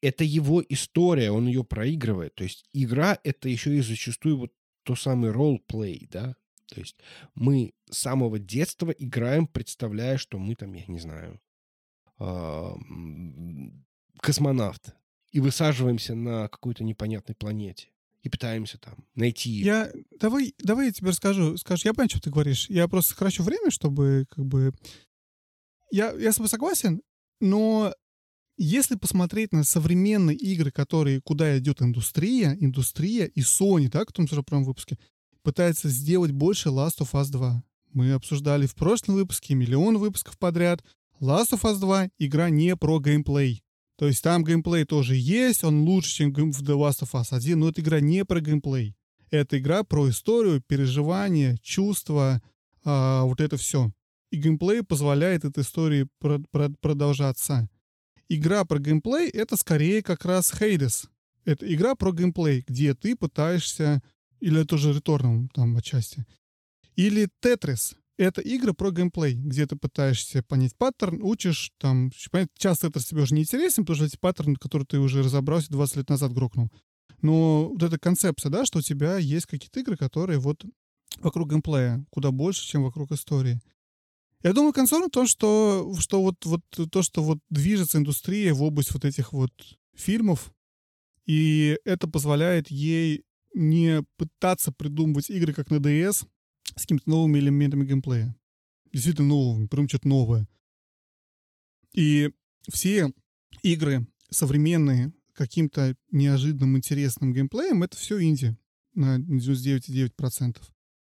это его история, он ее проигрывает. То есть игра — это еще и зачастую вот то самый ролл-плей, да? То есть мы с самого детства играем, представляя, что мы там, я не знаю, а, космонавт, и высаживаемся на какой-то непонятной планете и пытаемся там найти... Я... Давай, давай я тебе расскажу. Скажешь, я понимаю, что ты говоришь. Я просто сокращу время, чтобы как бы... Я, я с тобой согласен, но если посмотреть на современные игры, которые, куда идет индустрия, индустрия и Sony, да, в том же первом выпуске, пытается сделать больше Last of Us 2. Мы обсуждали в прошлом выпуске миллион выпусков подряд. Last of Us 2 игра не про геймплей. То есть там геймплей тоже есть, он лучше, чем в The Last of Us 1, но эта игра не про геймплей. Это игра про историю, переживания, чувства, а, вот это все. И геймплей позволяет этой истории про- про- продолжаться. Игра про геймплей — это скорее как раз Hades. Это игра про геймплей, где ты пытаешься... Или это уже Returnal там отчасти. Или Tetris это игры про геймплей, где ты пытаешься понять паттерн, учишь, там, часто это тебе уже не интересен, потому что эти паттерны, которые ты уже разобрался 20 лет назад грохнул. Но вот эта концепция, да, что у тебя есть какие-то игры, которые вот вокруг геймплея, куда больше, чем вокруг истории. Я думаю, концерн в том, что, что вот, вот то, что вот движется индустрия в область вот этих вот фильмов, и это позволяет ей не пытаться придумывать игры, как на DS, с какими-то новыми элементами геймплея. Действительно новыми, прям что-то новое. И все игры современные, каким-то неожиданным интересным геймплеем, это все инди на 99,9%.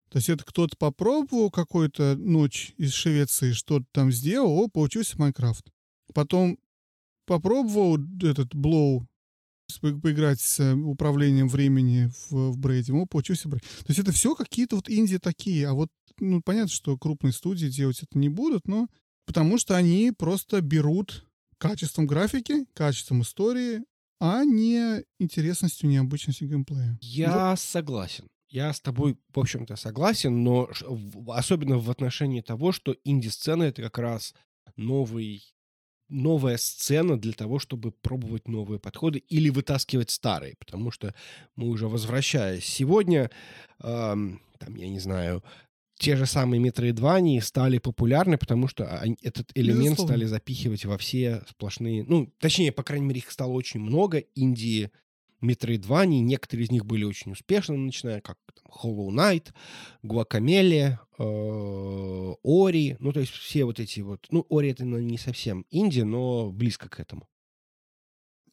То есть это кто-то попробовал какую-то ночь из Швеции, что-то там сделал, о, получился Майнкрафт. Потом попробовал этот Blow поиграть с э, управлением времени в, в Брейде, ему получился Брейд. То есть это все какие-то вот инди такие, а вот, ну, понятно, что крупные студии делать это не будут, но потому что они просто берут качеством графики, качеством истории, а не интересностью, необычностью геймплея. Я вот. согласен. Я с тобой, в общем-то, согласен, но особенно в отношении того, что инди-сцена — это как раз новый новая сцена для того, чтобы пробовать новые подходы или вытаскивать старые, потому что мы уже возвращаясь сегодня, эм, там, я не знаю, те же самые метроидвании стали популярны, потому что они, этот элемент Безусловно. стали запихивать во все сплошные... Ну, точнее, по крайней мере, их стало очень много. Индии Metroidvania. Некоторые из них были очень успешны, начиная как там, Hollow Knight, Guacamele, э, Ори. Ну, то есть все вот эти вот... Ну, Ори это ну, не совсем инди, но близко к этому.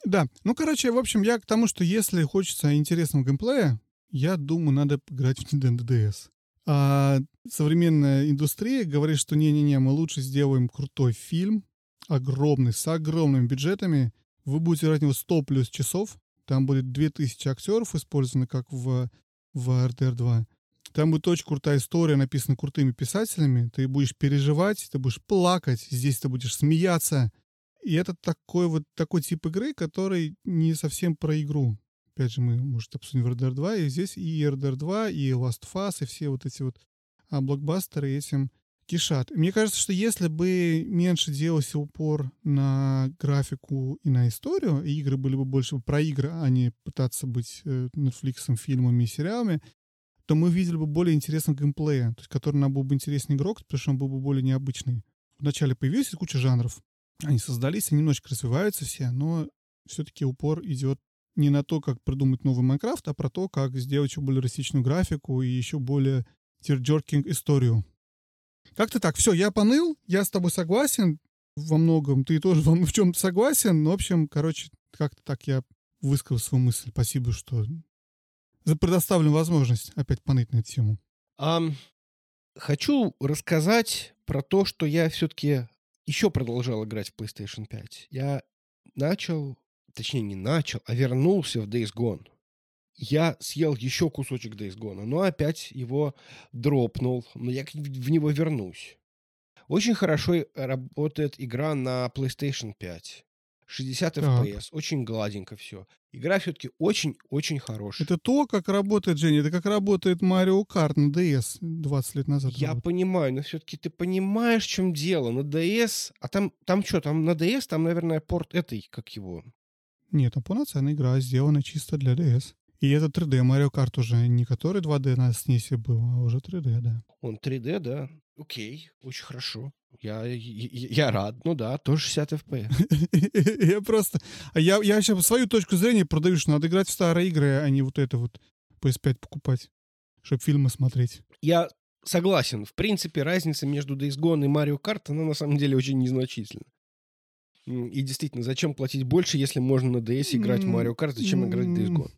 Да. Ну, короче, в общем, я к тому, что если хочется интересного геймплея, я думаю, надо играть в Nintendo DS. А современная индустрия говорит, что не-не-не, мы лучше сделаем крутой фильм, огромный, с огромными бюджетами. Вы будете играть в него 100 плюс часов, там будет 2000 актеров использованы, как в, в RDR 2. Там будет очень крутая история, написана крутыми писателями. Ты будешь переживать, ты будешь плакать, здесь ты будешь смеяться. И это такой вот такой тип игры, который не совсем про игру. Опять же, мы, может, обсудим RDR 2, и здесь и RDR 2, и Last of Us, и все вот эти вот а, блокбастеры этим кишат. Мне кажется, что если бы меньше делался упор на графику и на историю, и игры были бы больше про игры, а не пытаться быть э, Netflix, фильмами и сериалами, то мы видели бы более интересный геймплей, то есть который нам был бы интереснее игрок, потому что он был бы более необычный. Вначале появилась куча жанров, они создались, они немножечко развиваются все, но все-таки упор идет не на то, как придумать новый Майнкрафт, а про то, как сделать еще более реалистичную графику и еще более тирджеркинг историю. Как-то так. Все, я поныл, я с тобой согласен во многом, ты тоже во, в чем-то согласен. Ну, в общем, короче, как-то так я высказал свою мысль. Спасибо, что за предоставленную возможность опять поныть на эту тему. Um, хочу рассказать про то, что я все-таки еще продолжал играть в PlayStation 5. Я начал, точнее не начал, а вернулся в Days Gone я съел еще кусочек Days Gone, но опять его дропнул, но я в него вернусь. Очень хорошо работает игра на PlayStation 5. 60 Так. FPS, очень гладенько все. Игра все-таки очень-очень хорошая. Это то, как работает, Женя, это как работает Марио Карт на DS 20 лет назад. Я работал. понимаю, но все-таки ты понимаешь, в чем дело. На DS, а там, там что, там на DS, там, наверное, порт этой, как его, Нет, там полноценная игра, сделана чисто для DS. И это 3D Марио Карт уже, не который 2D на SNES был, а уже 3D, да. он 3D, да? Окей, очень хорошо. Я, я, я рад, ну да, тоже 60 FPS. <laughs> Я просто... а Я, я сейчас свою точку зрения продаю, что надо играть в старые игры, а не вот это вот PS5 покупать, чтобы фильмы смотреть. Я согласен. В принципе, разница между Days Gone и Mario Kart, она на самом деле очень незначительна. И действительно, зачем платить больше, если можно на DS играть в Mario Kart, зачем играть в Days. Gone?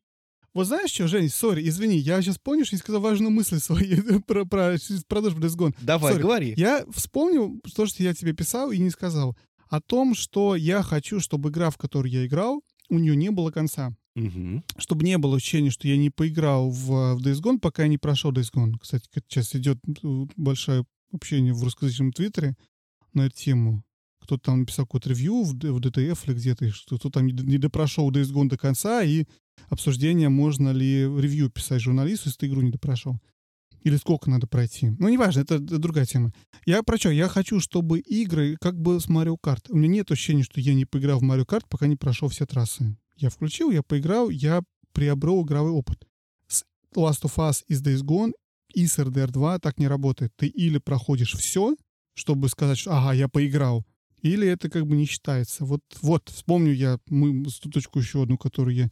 Вот знаешь что, Жень, сори, извини, я сейчас что я сказал важную мысль свою <laughs> про, про, про Days Gone. Давай, Sorry. говори. Я вспомнил то, что я тебе писал и не сказал. О том, что я хочу, чтобы игра, в которую я играл, у нее не было конца. Мгм. Чтобы не было ощущения, что я не поиграл в, в Days Gone, пока я не прошел Days Gone. Кстати, сейчас идет э, большое общение в русскоязычном твиттере на эту тему. Кто-то там написал какое-то ревью в, в DTF или где-то, что кто там не, допрошел Days Gone до конца, и обсуждение, можно ли ревью писать журналисту, если ты игру не допрошел. Или сколько надо пройти. Ну, неважно, это другая тема. Я про что? Я хочу, чтобы игры как бы с Mario Kart. У меня нет ощущения, что я не поиграл в Mario Kart, пока не прошел все трассы. Я включил, я поиграл, я приобрел игровой опыт. С Last of Us и с Days Gone и с RDR 2 так не работает. Ты или проходишь все, чтобы сказать, что ага, я поиграл, или это как бы не считается. Вот, вот вспомню я мы, точку еще одну, которую я...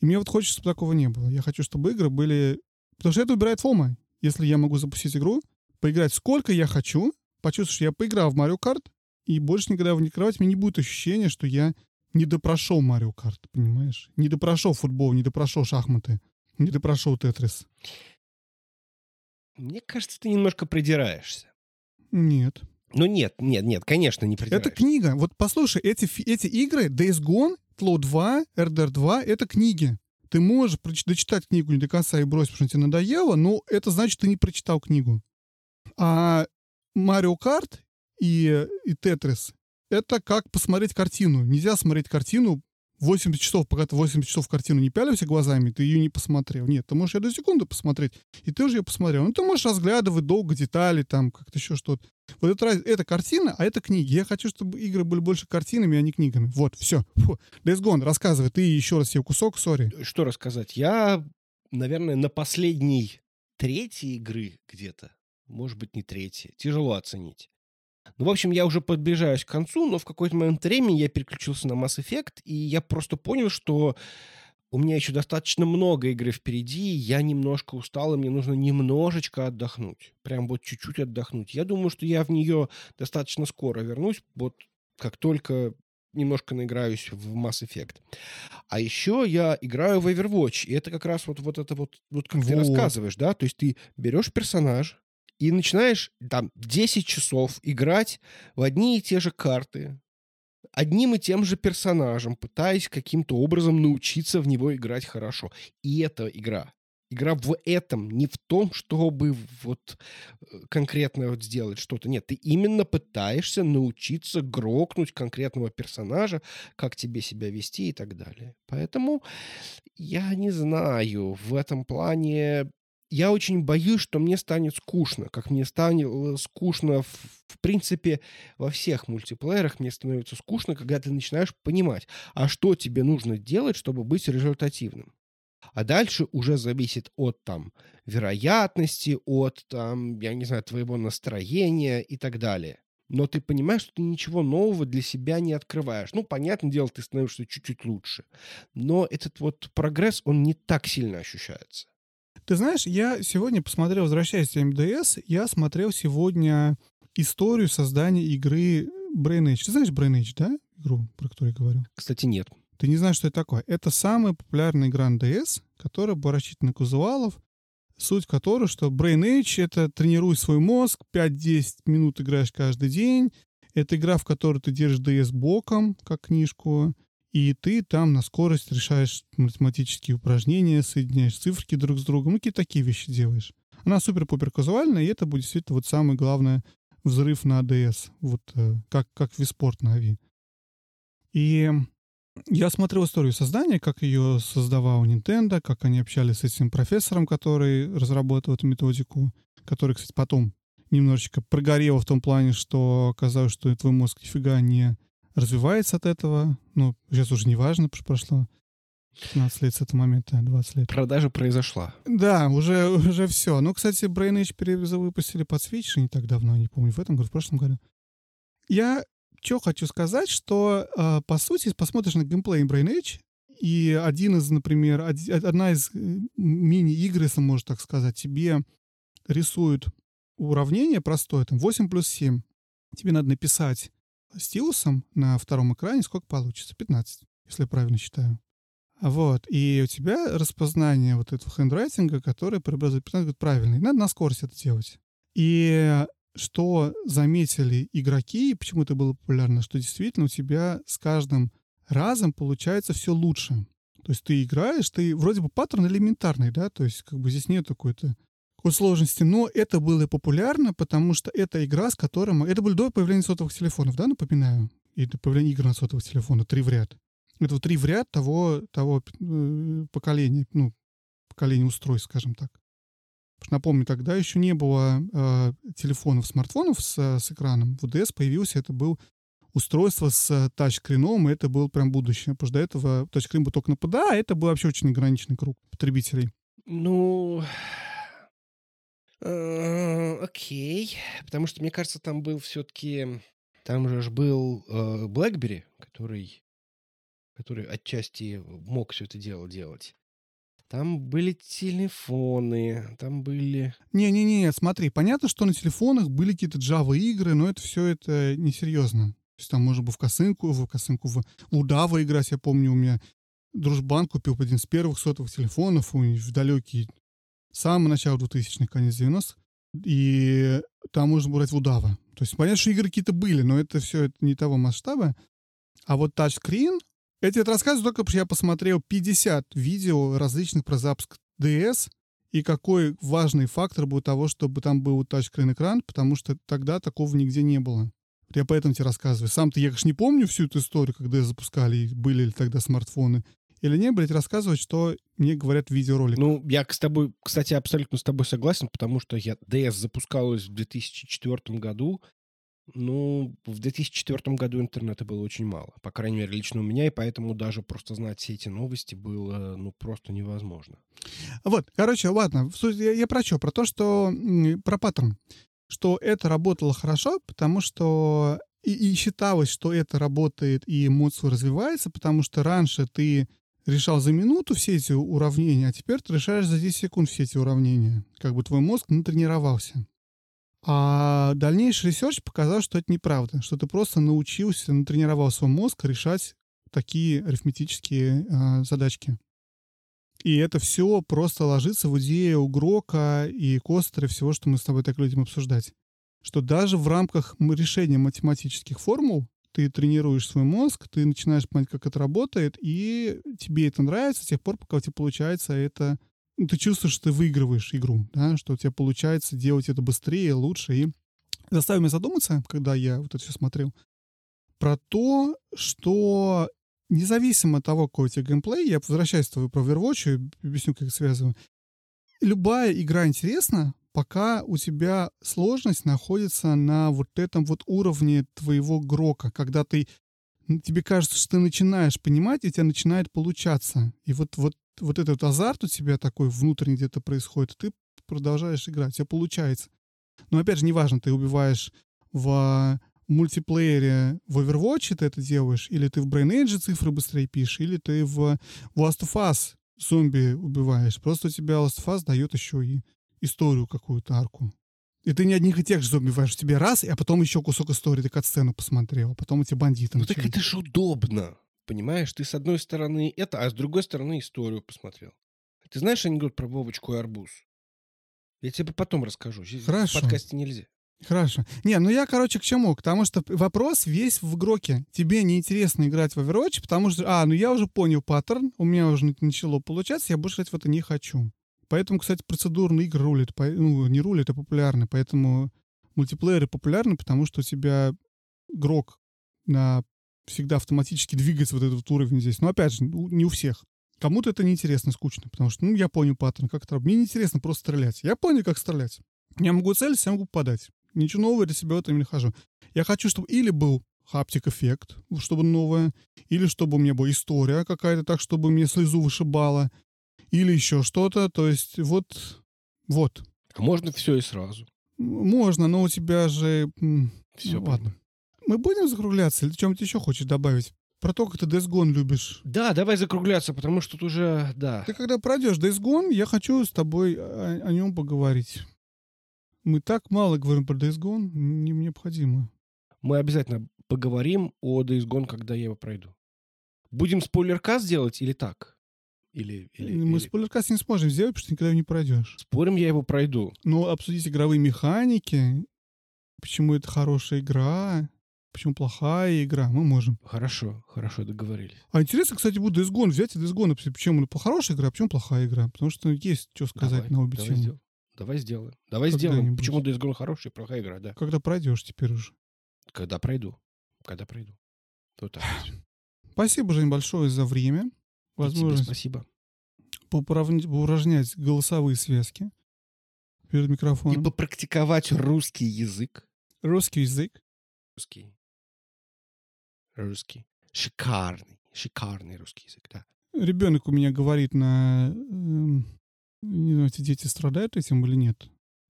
И мне вот хочется, чтобы такого не было. Я хочу, чтобы игры были... Потому что это убирает фома. Если я могу запустить игру, поиграть сколько я хочу, почувствовать, что я поиграл в Mario Kart, и больше никогда его не открывать, у меня не будет ощущения, что я не допрошел Марио Карт, понимаешь? Не допрошел футбол, не допрошел шахматы, не допрошел Тетрис. Мне кажется, ты немножко придираешься. Нет. Ну нет, нет, нет, конечно, не придираешься. Это книга. Вот послушай, эти, эти игры, Days Gone, Тло 2, RDR 2, это книги. Ты можешь дочитать книгу не до конца и бросить, потому что тебе надоело, но это значит, ты не прочитал книгу. А Марио Карт и, и Тетрис — это как посмотреть картину. Нельзя смотреть картину 80 часов, пока ты 80 часов в картину не пялился глазами, ты ее не посмотрел. Нет, ты можешь ее до секунды посмотреть, и ты уже ее посмотрел. Ну, ты можешь разглядывать долго детали, там, как-то еще что-то. Вот это, это картина, а это книги. Я хочу, чтобы игры были больше картинами, а не книгами. Вот, все. Фу. Days Gone, рассказывай. Ты еще раз себе кусок, сори. Что рассказать? Я, наверное, на последней третьей игры где-то, может быть, не третьей, тяжело оценить. Ну, в общем, я уже подближаюсь к концу, но в какой-то момент времени я переключился на Mass Effect, и я просто понял, что у меня еще достаточно много игры впереди, я немножко устал, и мне нужно немножечко отдохнуть. Прям вот чуть-чуть отдохнуть. Я думаю, что я в нее достаточно скоро вернусь, вот как только немножко наиграюсь в Mass Effect. А еще я играю в Overwatch, и это как раз вот, вот это вот, вот как ты Вот. рассказываешь, да, то есть ты берешь персонаж и начинаешь там 10 часов играть в одни и те же карты, одним и тем же персонажем, пытаясь каким-то образом научиться в него играть хорошо. И это игра. Игра в этом, не в том, чтобы вот э, конкретно вот сделать что-то. Нет, ты именно пытаешься научиться грокнуть конкретного персонажа, как тебе себя вести и так далее. Поэтому я не знаю, в этом плане я очень боюсь, что мне станет скучно, как мне станет э, скучно в, в принципе во всех мультиплеерах мне становится скучно, когда ты начинаешь понимать, а что тебе нужно делать, чтобы быть результативным. А дальше уже зависит от там вероятности, от там, я не знаю, твоего настроения и так далее. Но ты понимаешь, что ты ничего нового для себя не открываешь. Ну, понятное дело, ты становишься чуть-чуть лучше. Но этот вот прогресс, он не так сильно ощущается. Ты знаешь, я сегодня посмотрел, возвращаясь к МДС, я смотрел сегодня историю создания игры Brain Age. Ты знаешь Brain Age, да? Игру, про которую я говорю. Кстати, нет. Ты не знаешь, что это такое. Это самая популярная игра на DS, которая была рассчитана на казуалов, суть которой, что Brain Age — это тренируй свой мозг, 5-10 минут играешь каждый день. Это игра, в которой ты держишь DS боком, как книжку, и ты там на скорость решаешь математические упражнения, соединяешь циферки друг с другом, ну, какие такие вещи делаешь. Она супер-пупер казуальная, и это будет действительно вот самый главный взрыв на DS, вот э, как, как виспорт на Ави. И Я смотрел историю создания, как ее создавал Nintendo, как они общались с этим профессором, который разработал эту методику, который, кстати, потом немножечко прогорел в том плане, что оказалось, что твой мозг нифига не развивается от этого. Ну, сейчас уже не важно, прошло 15 лет с этого момента, 20 лет. Продажа произошла. Да, уже, уже все. Ну, кстати, Brain Age выпустили под Switch не так давно, не помню, в этом году, в прошлом году. Я что хочу сказать, что, э, по сути, посмотришь на геймплей Brain Age, и один из, например, одна из э, мини-игр, если можно так сказать, тебе рисуют уравнение простое, там 8 плюс 7. Тебе надо написать стилусом на втором экране, сколько получится? 15, если я правильно считаю. Вот. И у тебя распознание вот этого хендрайтинга, которое преобразует 15, правильный. Надо на скорости это делать. И что заметили игроки, и почему это было популярно, что действительно у тебя с каждым разом получается все лучше. То есть ты играешь, ты вроде бы паттерн элементарный, да, то есть как бы здесь нет какой-то какой сложности, но это было популярно, потому что это игра, с которой... Это было до появления сотовых телефонов, да, напоминаю? И до появления игр на сотовых телефонах, три в ряд. Это вот три в ряд того, того э, поколения, ну, поколения устройств, скажем так. Напомню, тогда еще не было э, телефонов, смартфонов с, с экраном. В DS появился, это был устройство с тачскрином, и это было прям будущее. Потому что до этого тачскрин был только на ПДА, а это был вообще очень ограниченный круг потребителей. Ну, э, окей. Потому что, мне кажется, там был все-таки... Там же был э, BlackBerry, который, который отчасти мог все это дело делать. Там были телефоны, там были... Не-не-не, смотри, понятно, что на телефонах были какие-то Java игры, но это все это несерьезно. То есть там можно было в косынку, в косынку, в удава играть. Я помню, у меня дружбан купил один из первых сотовых телефонов в далекий, самое начало 2000-х, конец 90-х. И там можно брать в удава. То есть понятно, что игры какие-то были, но это все это не того масштаба. А вот тачскрин, я тебе это рассказываю только что я посмотрел 50 видео различных про запуск DS, и какой важный фактор был того, чтобы там был тачскрин экран, потому что тогда такого нигде не было. Я поэтому тебе рассказываю. Сам-то я, конечно, не помню всю эту историю, когда запускали, были ли тогда смартфоны или не были, рассказывать, что мне говорят в видеороликах. Ну, я с тобой, кстати, абсолютно с тобой согласен, потому что я DS запускалась в 2004 году, ну, в 2004 году интернета было очень мало. По крайней мере, лично у меня, и поэтому даже просто знать все эти новости было, ну, просто невозможно. Вот, короче, ладно. Я, я про что? Про то, что... Про паттерн. Что это работало хорошо, потому что... И, и считалось, что это работает, и эмоция развивается, потому что раньше ты решал за минуту все эти уравнения, а теперь ты решаешь за 10 секунд все эти уравнения. Как бы твой мозг натренировался. А дальнейший research показал, что это неправда, что ты просто научился, натренировал свой мозг решать такие арифметические э, задачки. И это все просто ложится в идею grok а и Костера, всего, что мы с тобой так любим обсуждать. Что даже в рамках решения математических формул ты тренируешь свой мозг, ты начинаешь понимать, как это работает, и тебе это нравится с тех пор, пока у тебя получается это ну, ты чувствуешь, что ты выигрываешь игру, да, что у тебя получается делать это быстрее, лучше. И заставил меня задуматься, когда я вот это все смотрел, про то, что независимо от того, какой у тебя геймплей, я возвращаюсь к твою про Overwatch и объясню, как это связано. Любая игра интересна, пока у тебя сложность находится на вот этом вот уровне твоего грока, когда ты тебе кажется, что ты начинаешь понимать, и у тебя начинает получаться. И вот, вот вот этот азарт у тебя такой внутренний где-то происходит, ты продолжаешь играть, у тебя получается. Но опять же, неважно, ты убиваешь в мультиплеере в Overwatch ты это делаешь, или ты в Brain Age цифры быстрее пишешь, или ты в Last of Us зомби убиваешь. Просто у тебя Last of Us дает еще и историю какую-то, арку. И ты не одних и тех же зомби убиваешь. Тебе раз, а потом еще кусок истории, ты сцену посмотрел, а потом эти бандиты Ну так это же удобно. Понимаешь, ты с одной стороны это, а с другой стороны историю посмотрел. Ты знаешь анекдот про Вовочку и арбуз? Я тебе потом расскажу. Здесь Хорошо. В подкасте нельзя. Хорошо. Не, ну я, короче, к чему? К тому, что вопрос весь в игроке. Тебе неинтересно играть в Overwatch, потому что, а, ну я уже понял паттерн, у меня уже начало получаться, я больше играть в это не хочу. Поэтому, кстати, процедурные игры рулят, ну, не рулят, а популярны, поэтому мультиплееры популярны, потому что у тебя игрок на всегда автоматически двигается вот этот уровень здесь. Но опять же, не у всех. Кому-то это неинтересно, скучно, потому что, ну, я понял паттерн, как это Мне неинтересно просто стрелять. Я понял, как стрелять. Я могу целить, я могу подать. Ничего нового для себя в этом не хожу. Я хочу, чтобы или был хаптик эффект, чтобы новое, или чтобы у меня была история какая-то так, чтобы мне слезу вышибала, или еще что-то. То есть вот, вот. А можно все и сразу. Можно, но у тебя же... Все, ну, ладно. Мы будем закругляться или чем-то еще хочешь добавить? Про то, как ты Days Gone любишь. Да, давай закругляться, потому что тут уже, да. Ты когда пройдешь Days Gone, я хочу с тобой о, о нем поговорить. Мы так мало говорим про Days Gone, не необходимо. Мы обязательно поговорим о Days Gone, когда я его пройду. Будем спойлеркаст делать или так? Или, или, Мы или... спойлеркаст не сможем сделать, потому что никогда его не пройдешь. Спорим, я его пройду. Но обсудить игровые механики, почему это хорошая игра, почему плохая игра, мы можем. Хорошо, хорошо, договорились. А интересно, кстати, будет Days Gone взять и Days Gone, почему это хорошая игра, а почему плохая игра. Потому что есть что сказать давай, на обе давай темы. Сделаем. Давай сделаем. Давай сделаем. Почему Days Gone хорошая, плохая игра, да. Когда пройдешь теперь уже. Когда пройду. Когда пройду. Вот так. <sighs> Спасибо, Жень, большое за время. Возможность спасибо. Поупражнять голосовые связки перед микрофоном. И попрактиковать русский язык. Русский язык. Русский. Русский. Шикарный. Шикарный русский язык, да. Ребенок у меня говорит на... Э, не знаю, эти дети страдают этим или нет.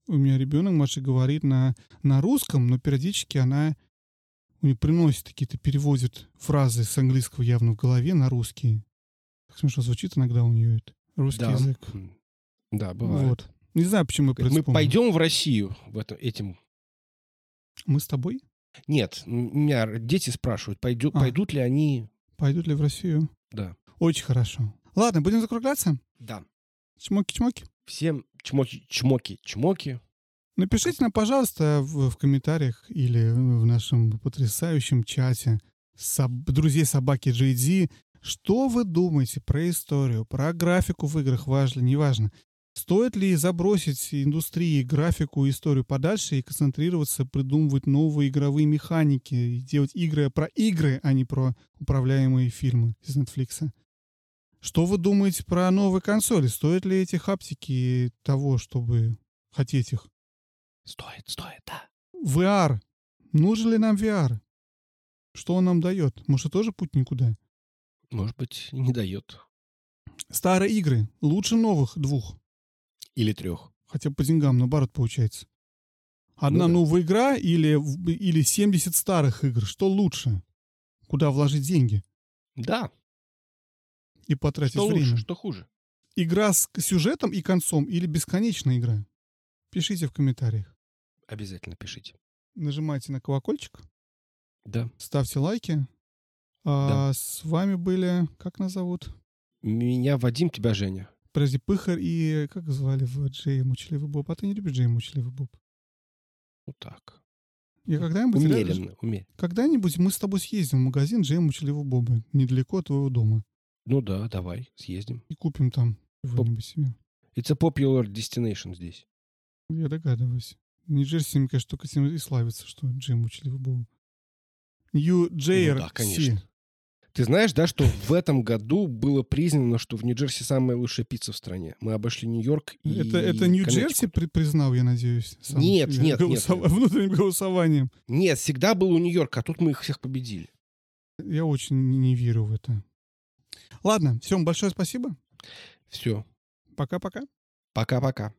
У меня ребенок младший говорит на, на русском, но периодически она у нее приносит какие-то, переводит фразы с английского явно в голове на русский. Так смешно звучит иногда у нее это. Русский да. язык. Да, бывает. Вот. Не знаю, почему я Мы пойдем в Россию в этом, этим. Мы с тобой? Нет, меня дети спрашивают, пойдет, а. пойдут ли они... Пойдут ли в Россию? Да. Очень хорошо. Ладно, будем закругляться? Да. Чмоки-чмоки? Всем чмоки-чмоки-чмоки. Напишите нам, пожалуйста, в, в комментариях или в нашем потрясающем чате соб, друзей собаки JD, что вы думаете про историю, про графику в играх, важно, неважно. Стоит ли забросить индустрии графику, историю подальше и концентрироваться, придумывать новые игровые механики, и делать игры про игры, а не про управляемые фильмы из Netflix? Что вы думаете про новые консоли? Стоит ли эти хаптики того, чтобы хотеть их? Стоит, стоит, да. VR. Нужен ли нам VR? Что он нам дает? Может, тоже путь никуда? Может быть, не дает. Старые игры. Лучше новых двух. Или трех. Хотя по деньгам, наоборот, получается. Одна ну, да. новая игра или, или 70 старых игр. Что лучше? Куда вложить деньги? Да. И потратить что время. Лучше, что хуже? Игра с сюжетом и концом или бесконечная игра? Пишите в комментариях. Обязательно пишите. Нажимайте на колокольчик. Да. Ставьте лайки. А да. с вами были... Как нас зовут? Меня Вадим, тебя Женя. Подожди, Пыхар и... Как звали в Джей Мучливый Боб? А ты не любишь Джей Мучливый Боб? Вот так. Я когда-нибудь... Умеренно, умеренно. Когда-нибудь мы с тобой съездим в магазин Джей Мучливого Боба. Недалеко от твоего дома. Ну да, давай, съездим. И купим там чего-нибудь себе. It's a popular destination здесь. Я догадываюсь. Нью-Джерси, мне кажется, только этим и славится, что Джей Мучливый Боб. Нью-Джейр ну, да, конечно. Ты знаешь, да, что в этом году было признано, что в Нью-Джерси самая лучшая пицца в стране. Мы обошли Нью-Йорк и Это, это Нью-Джерси при, признал, я надеюсь? Сам нет, нет, голосов... нет. Внутренним голосованием. Нет, всегда был у Нью-Йорка, а тут мы их всех победили. Я очень не верю в это. Ладно, всем большое спасибо. Все. Пока-пока. Пока-пока.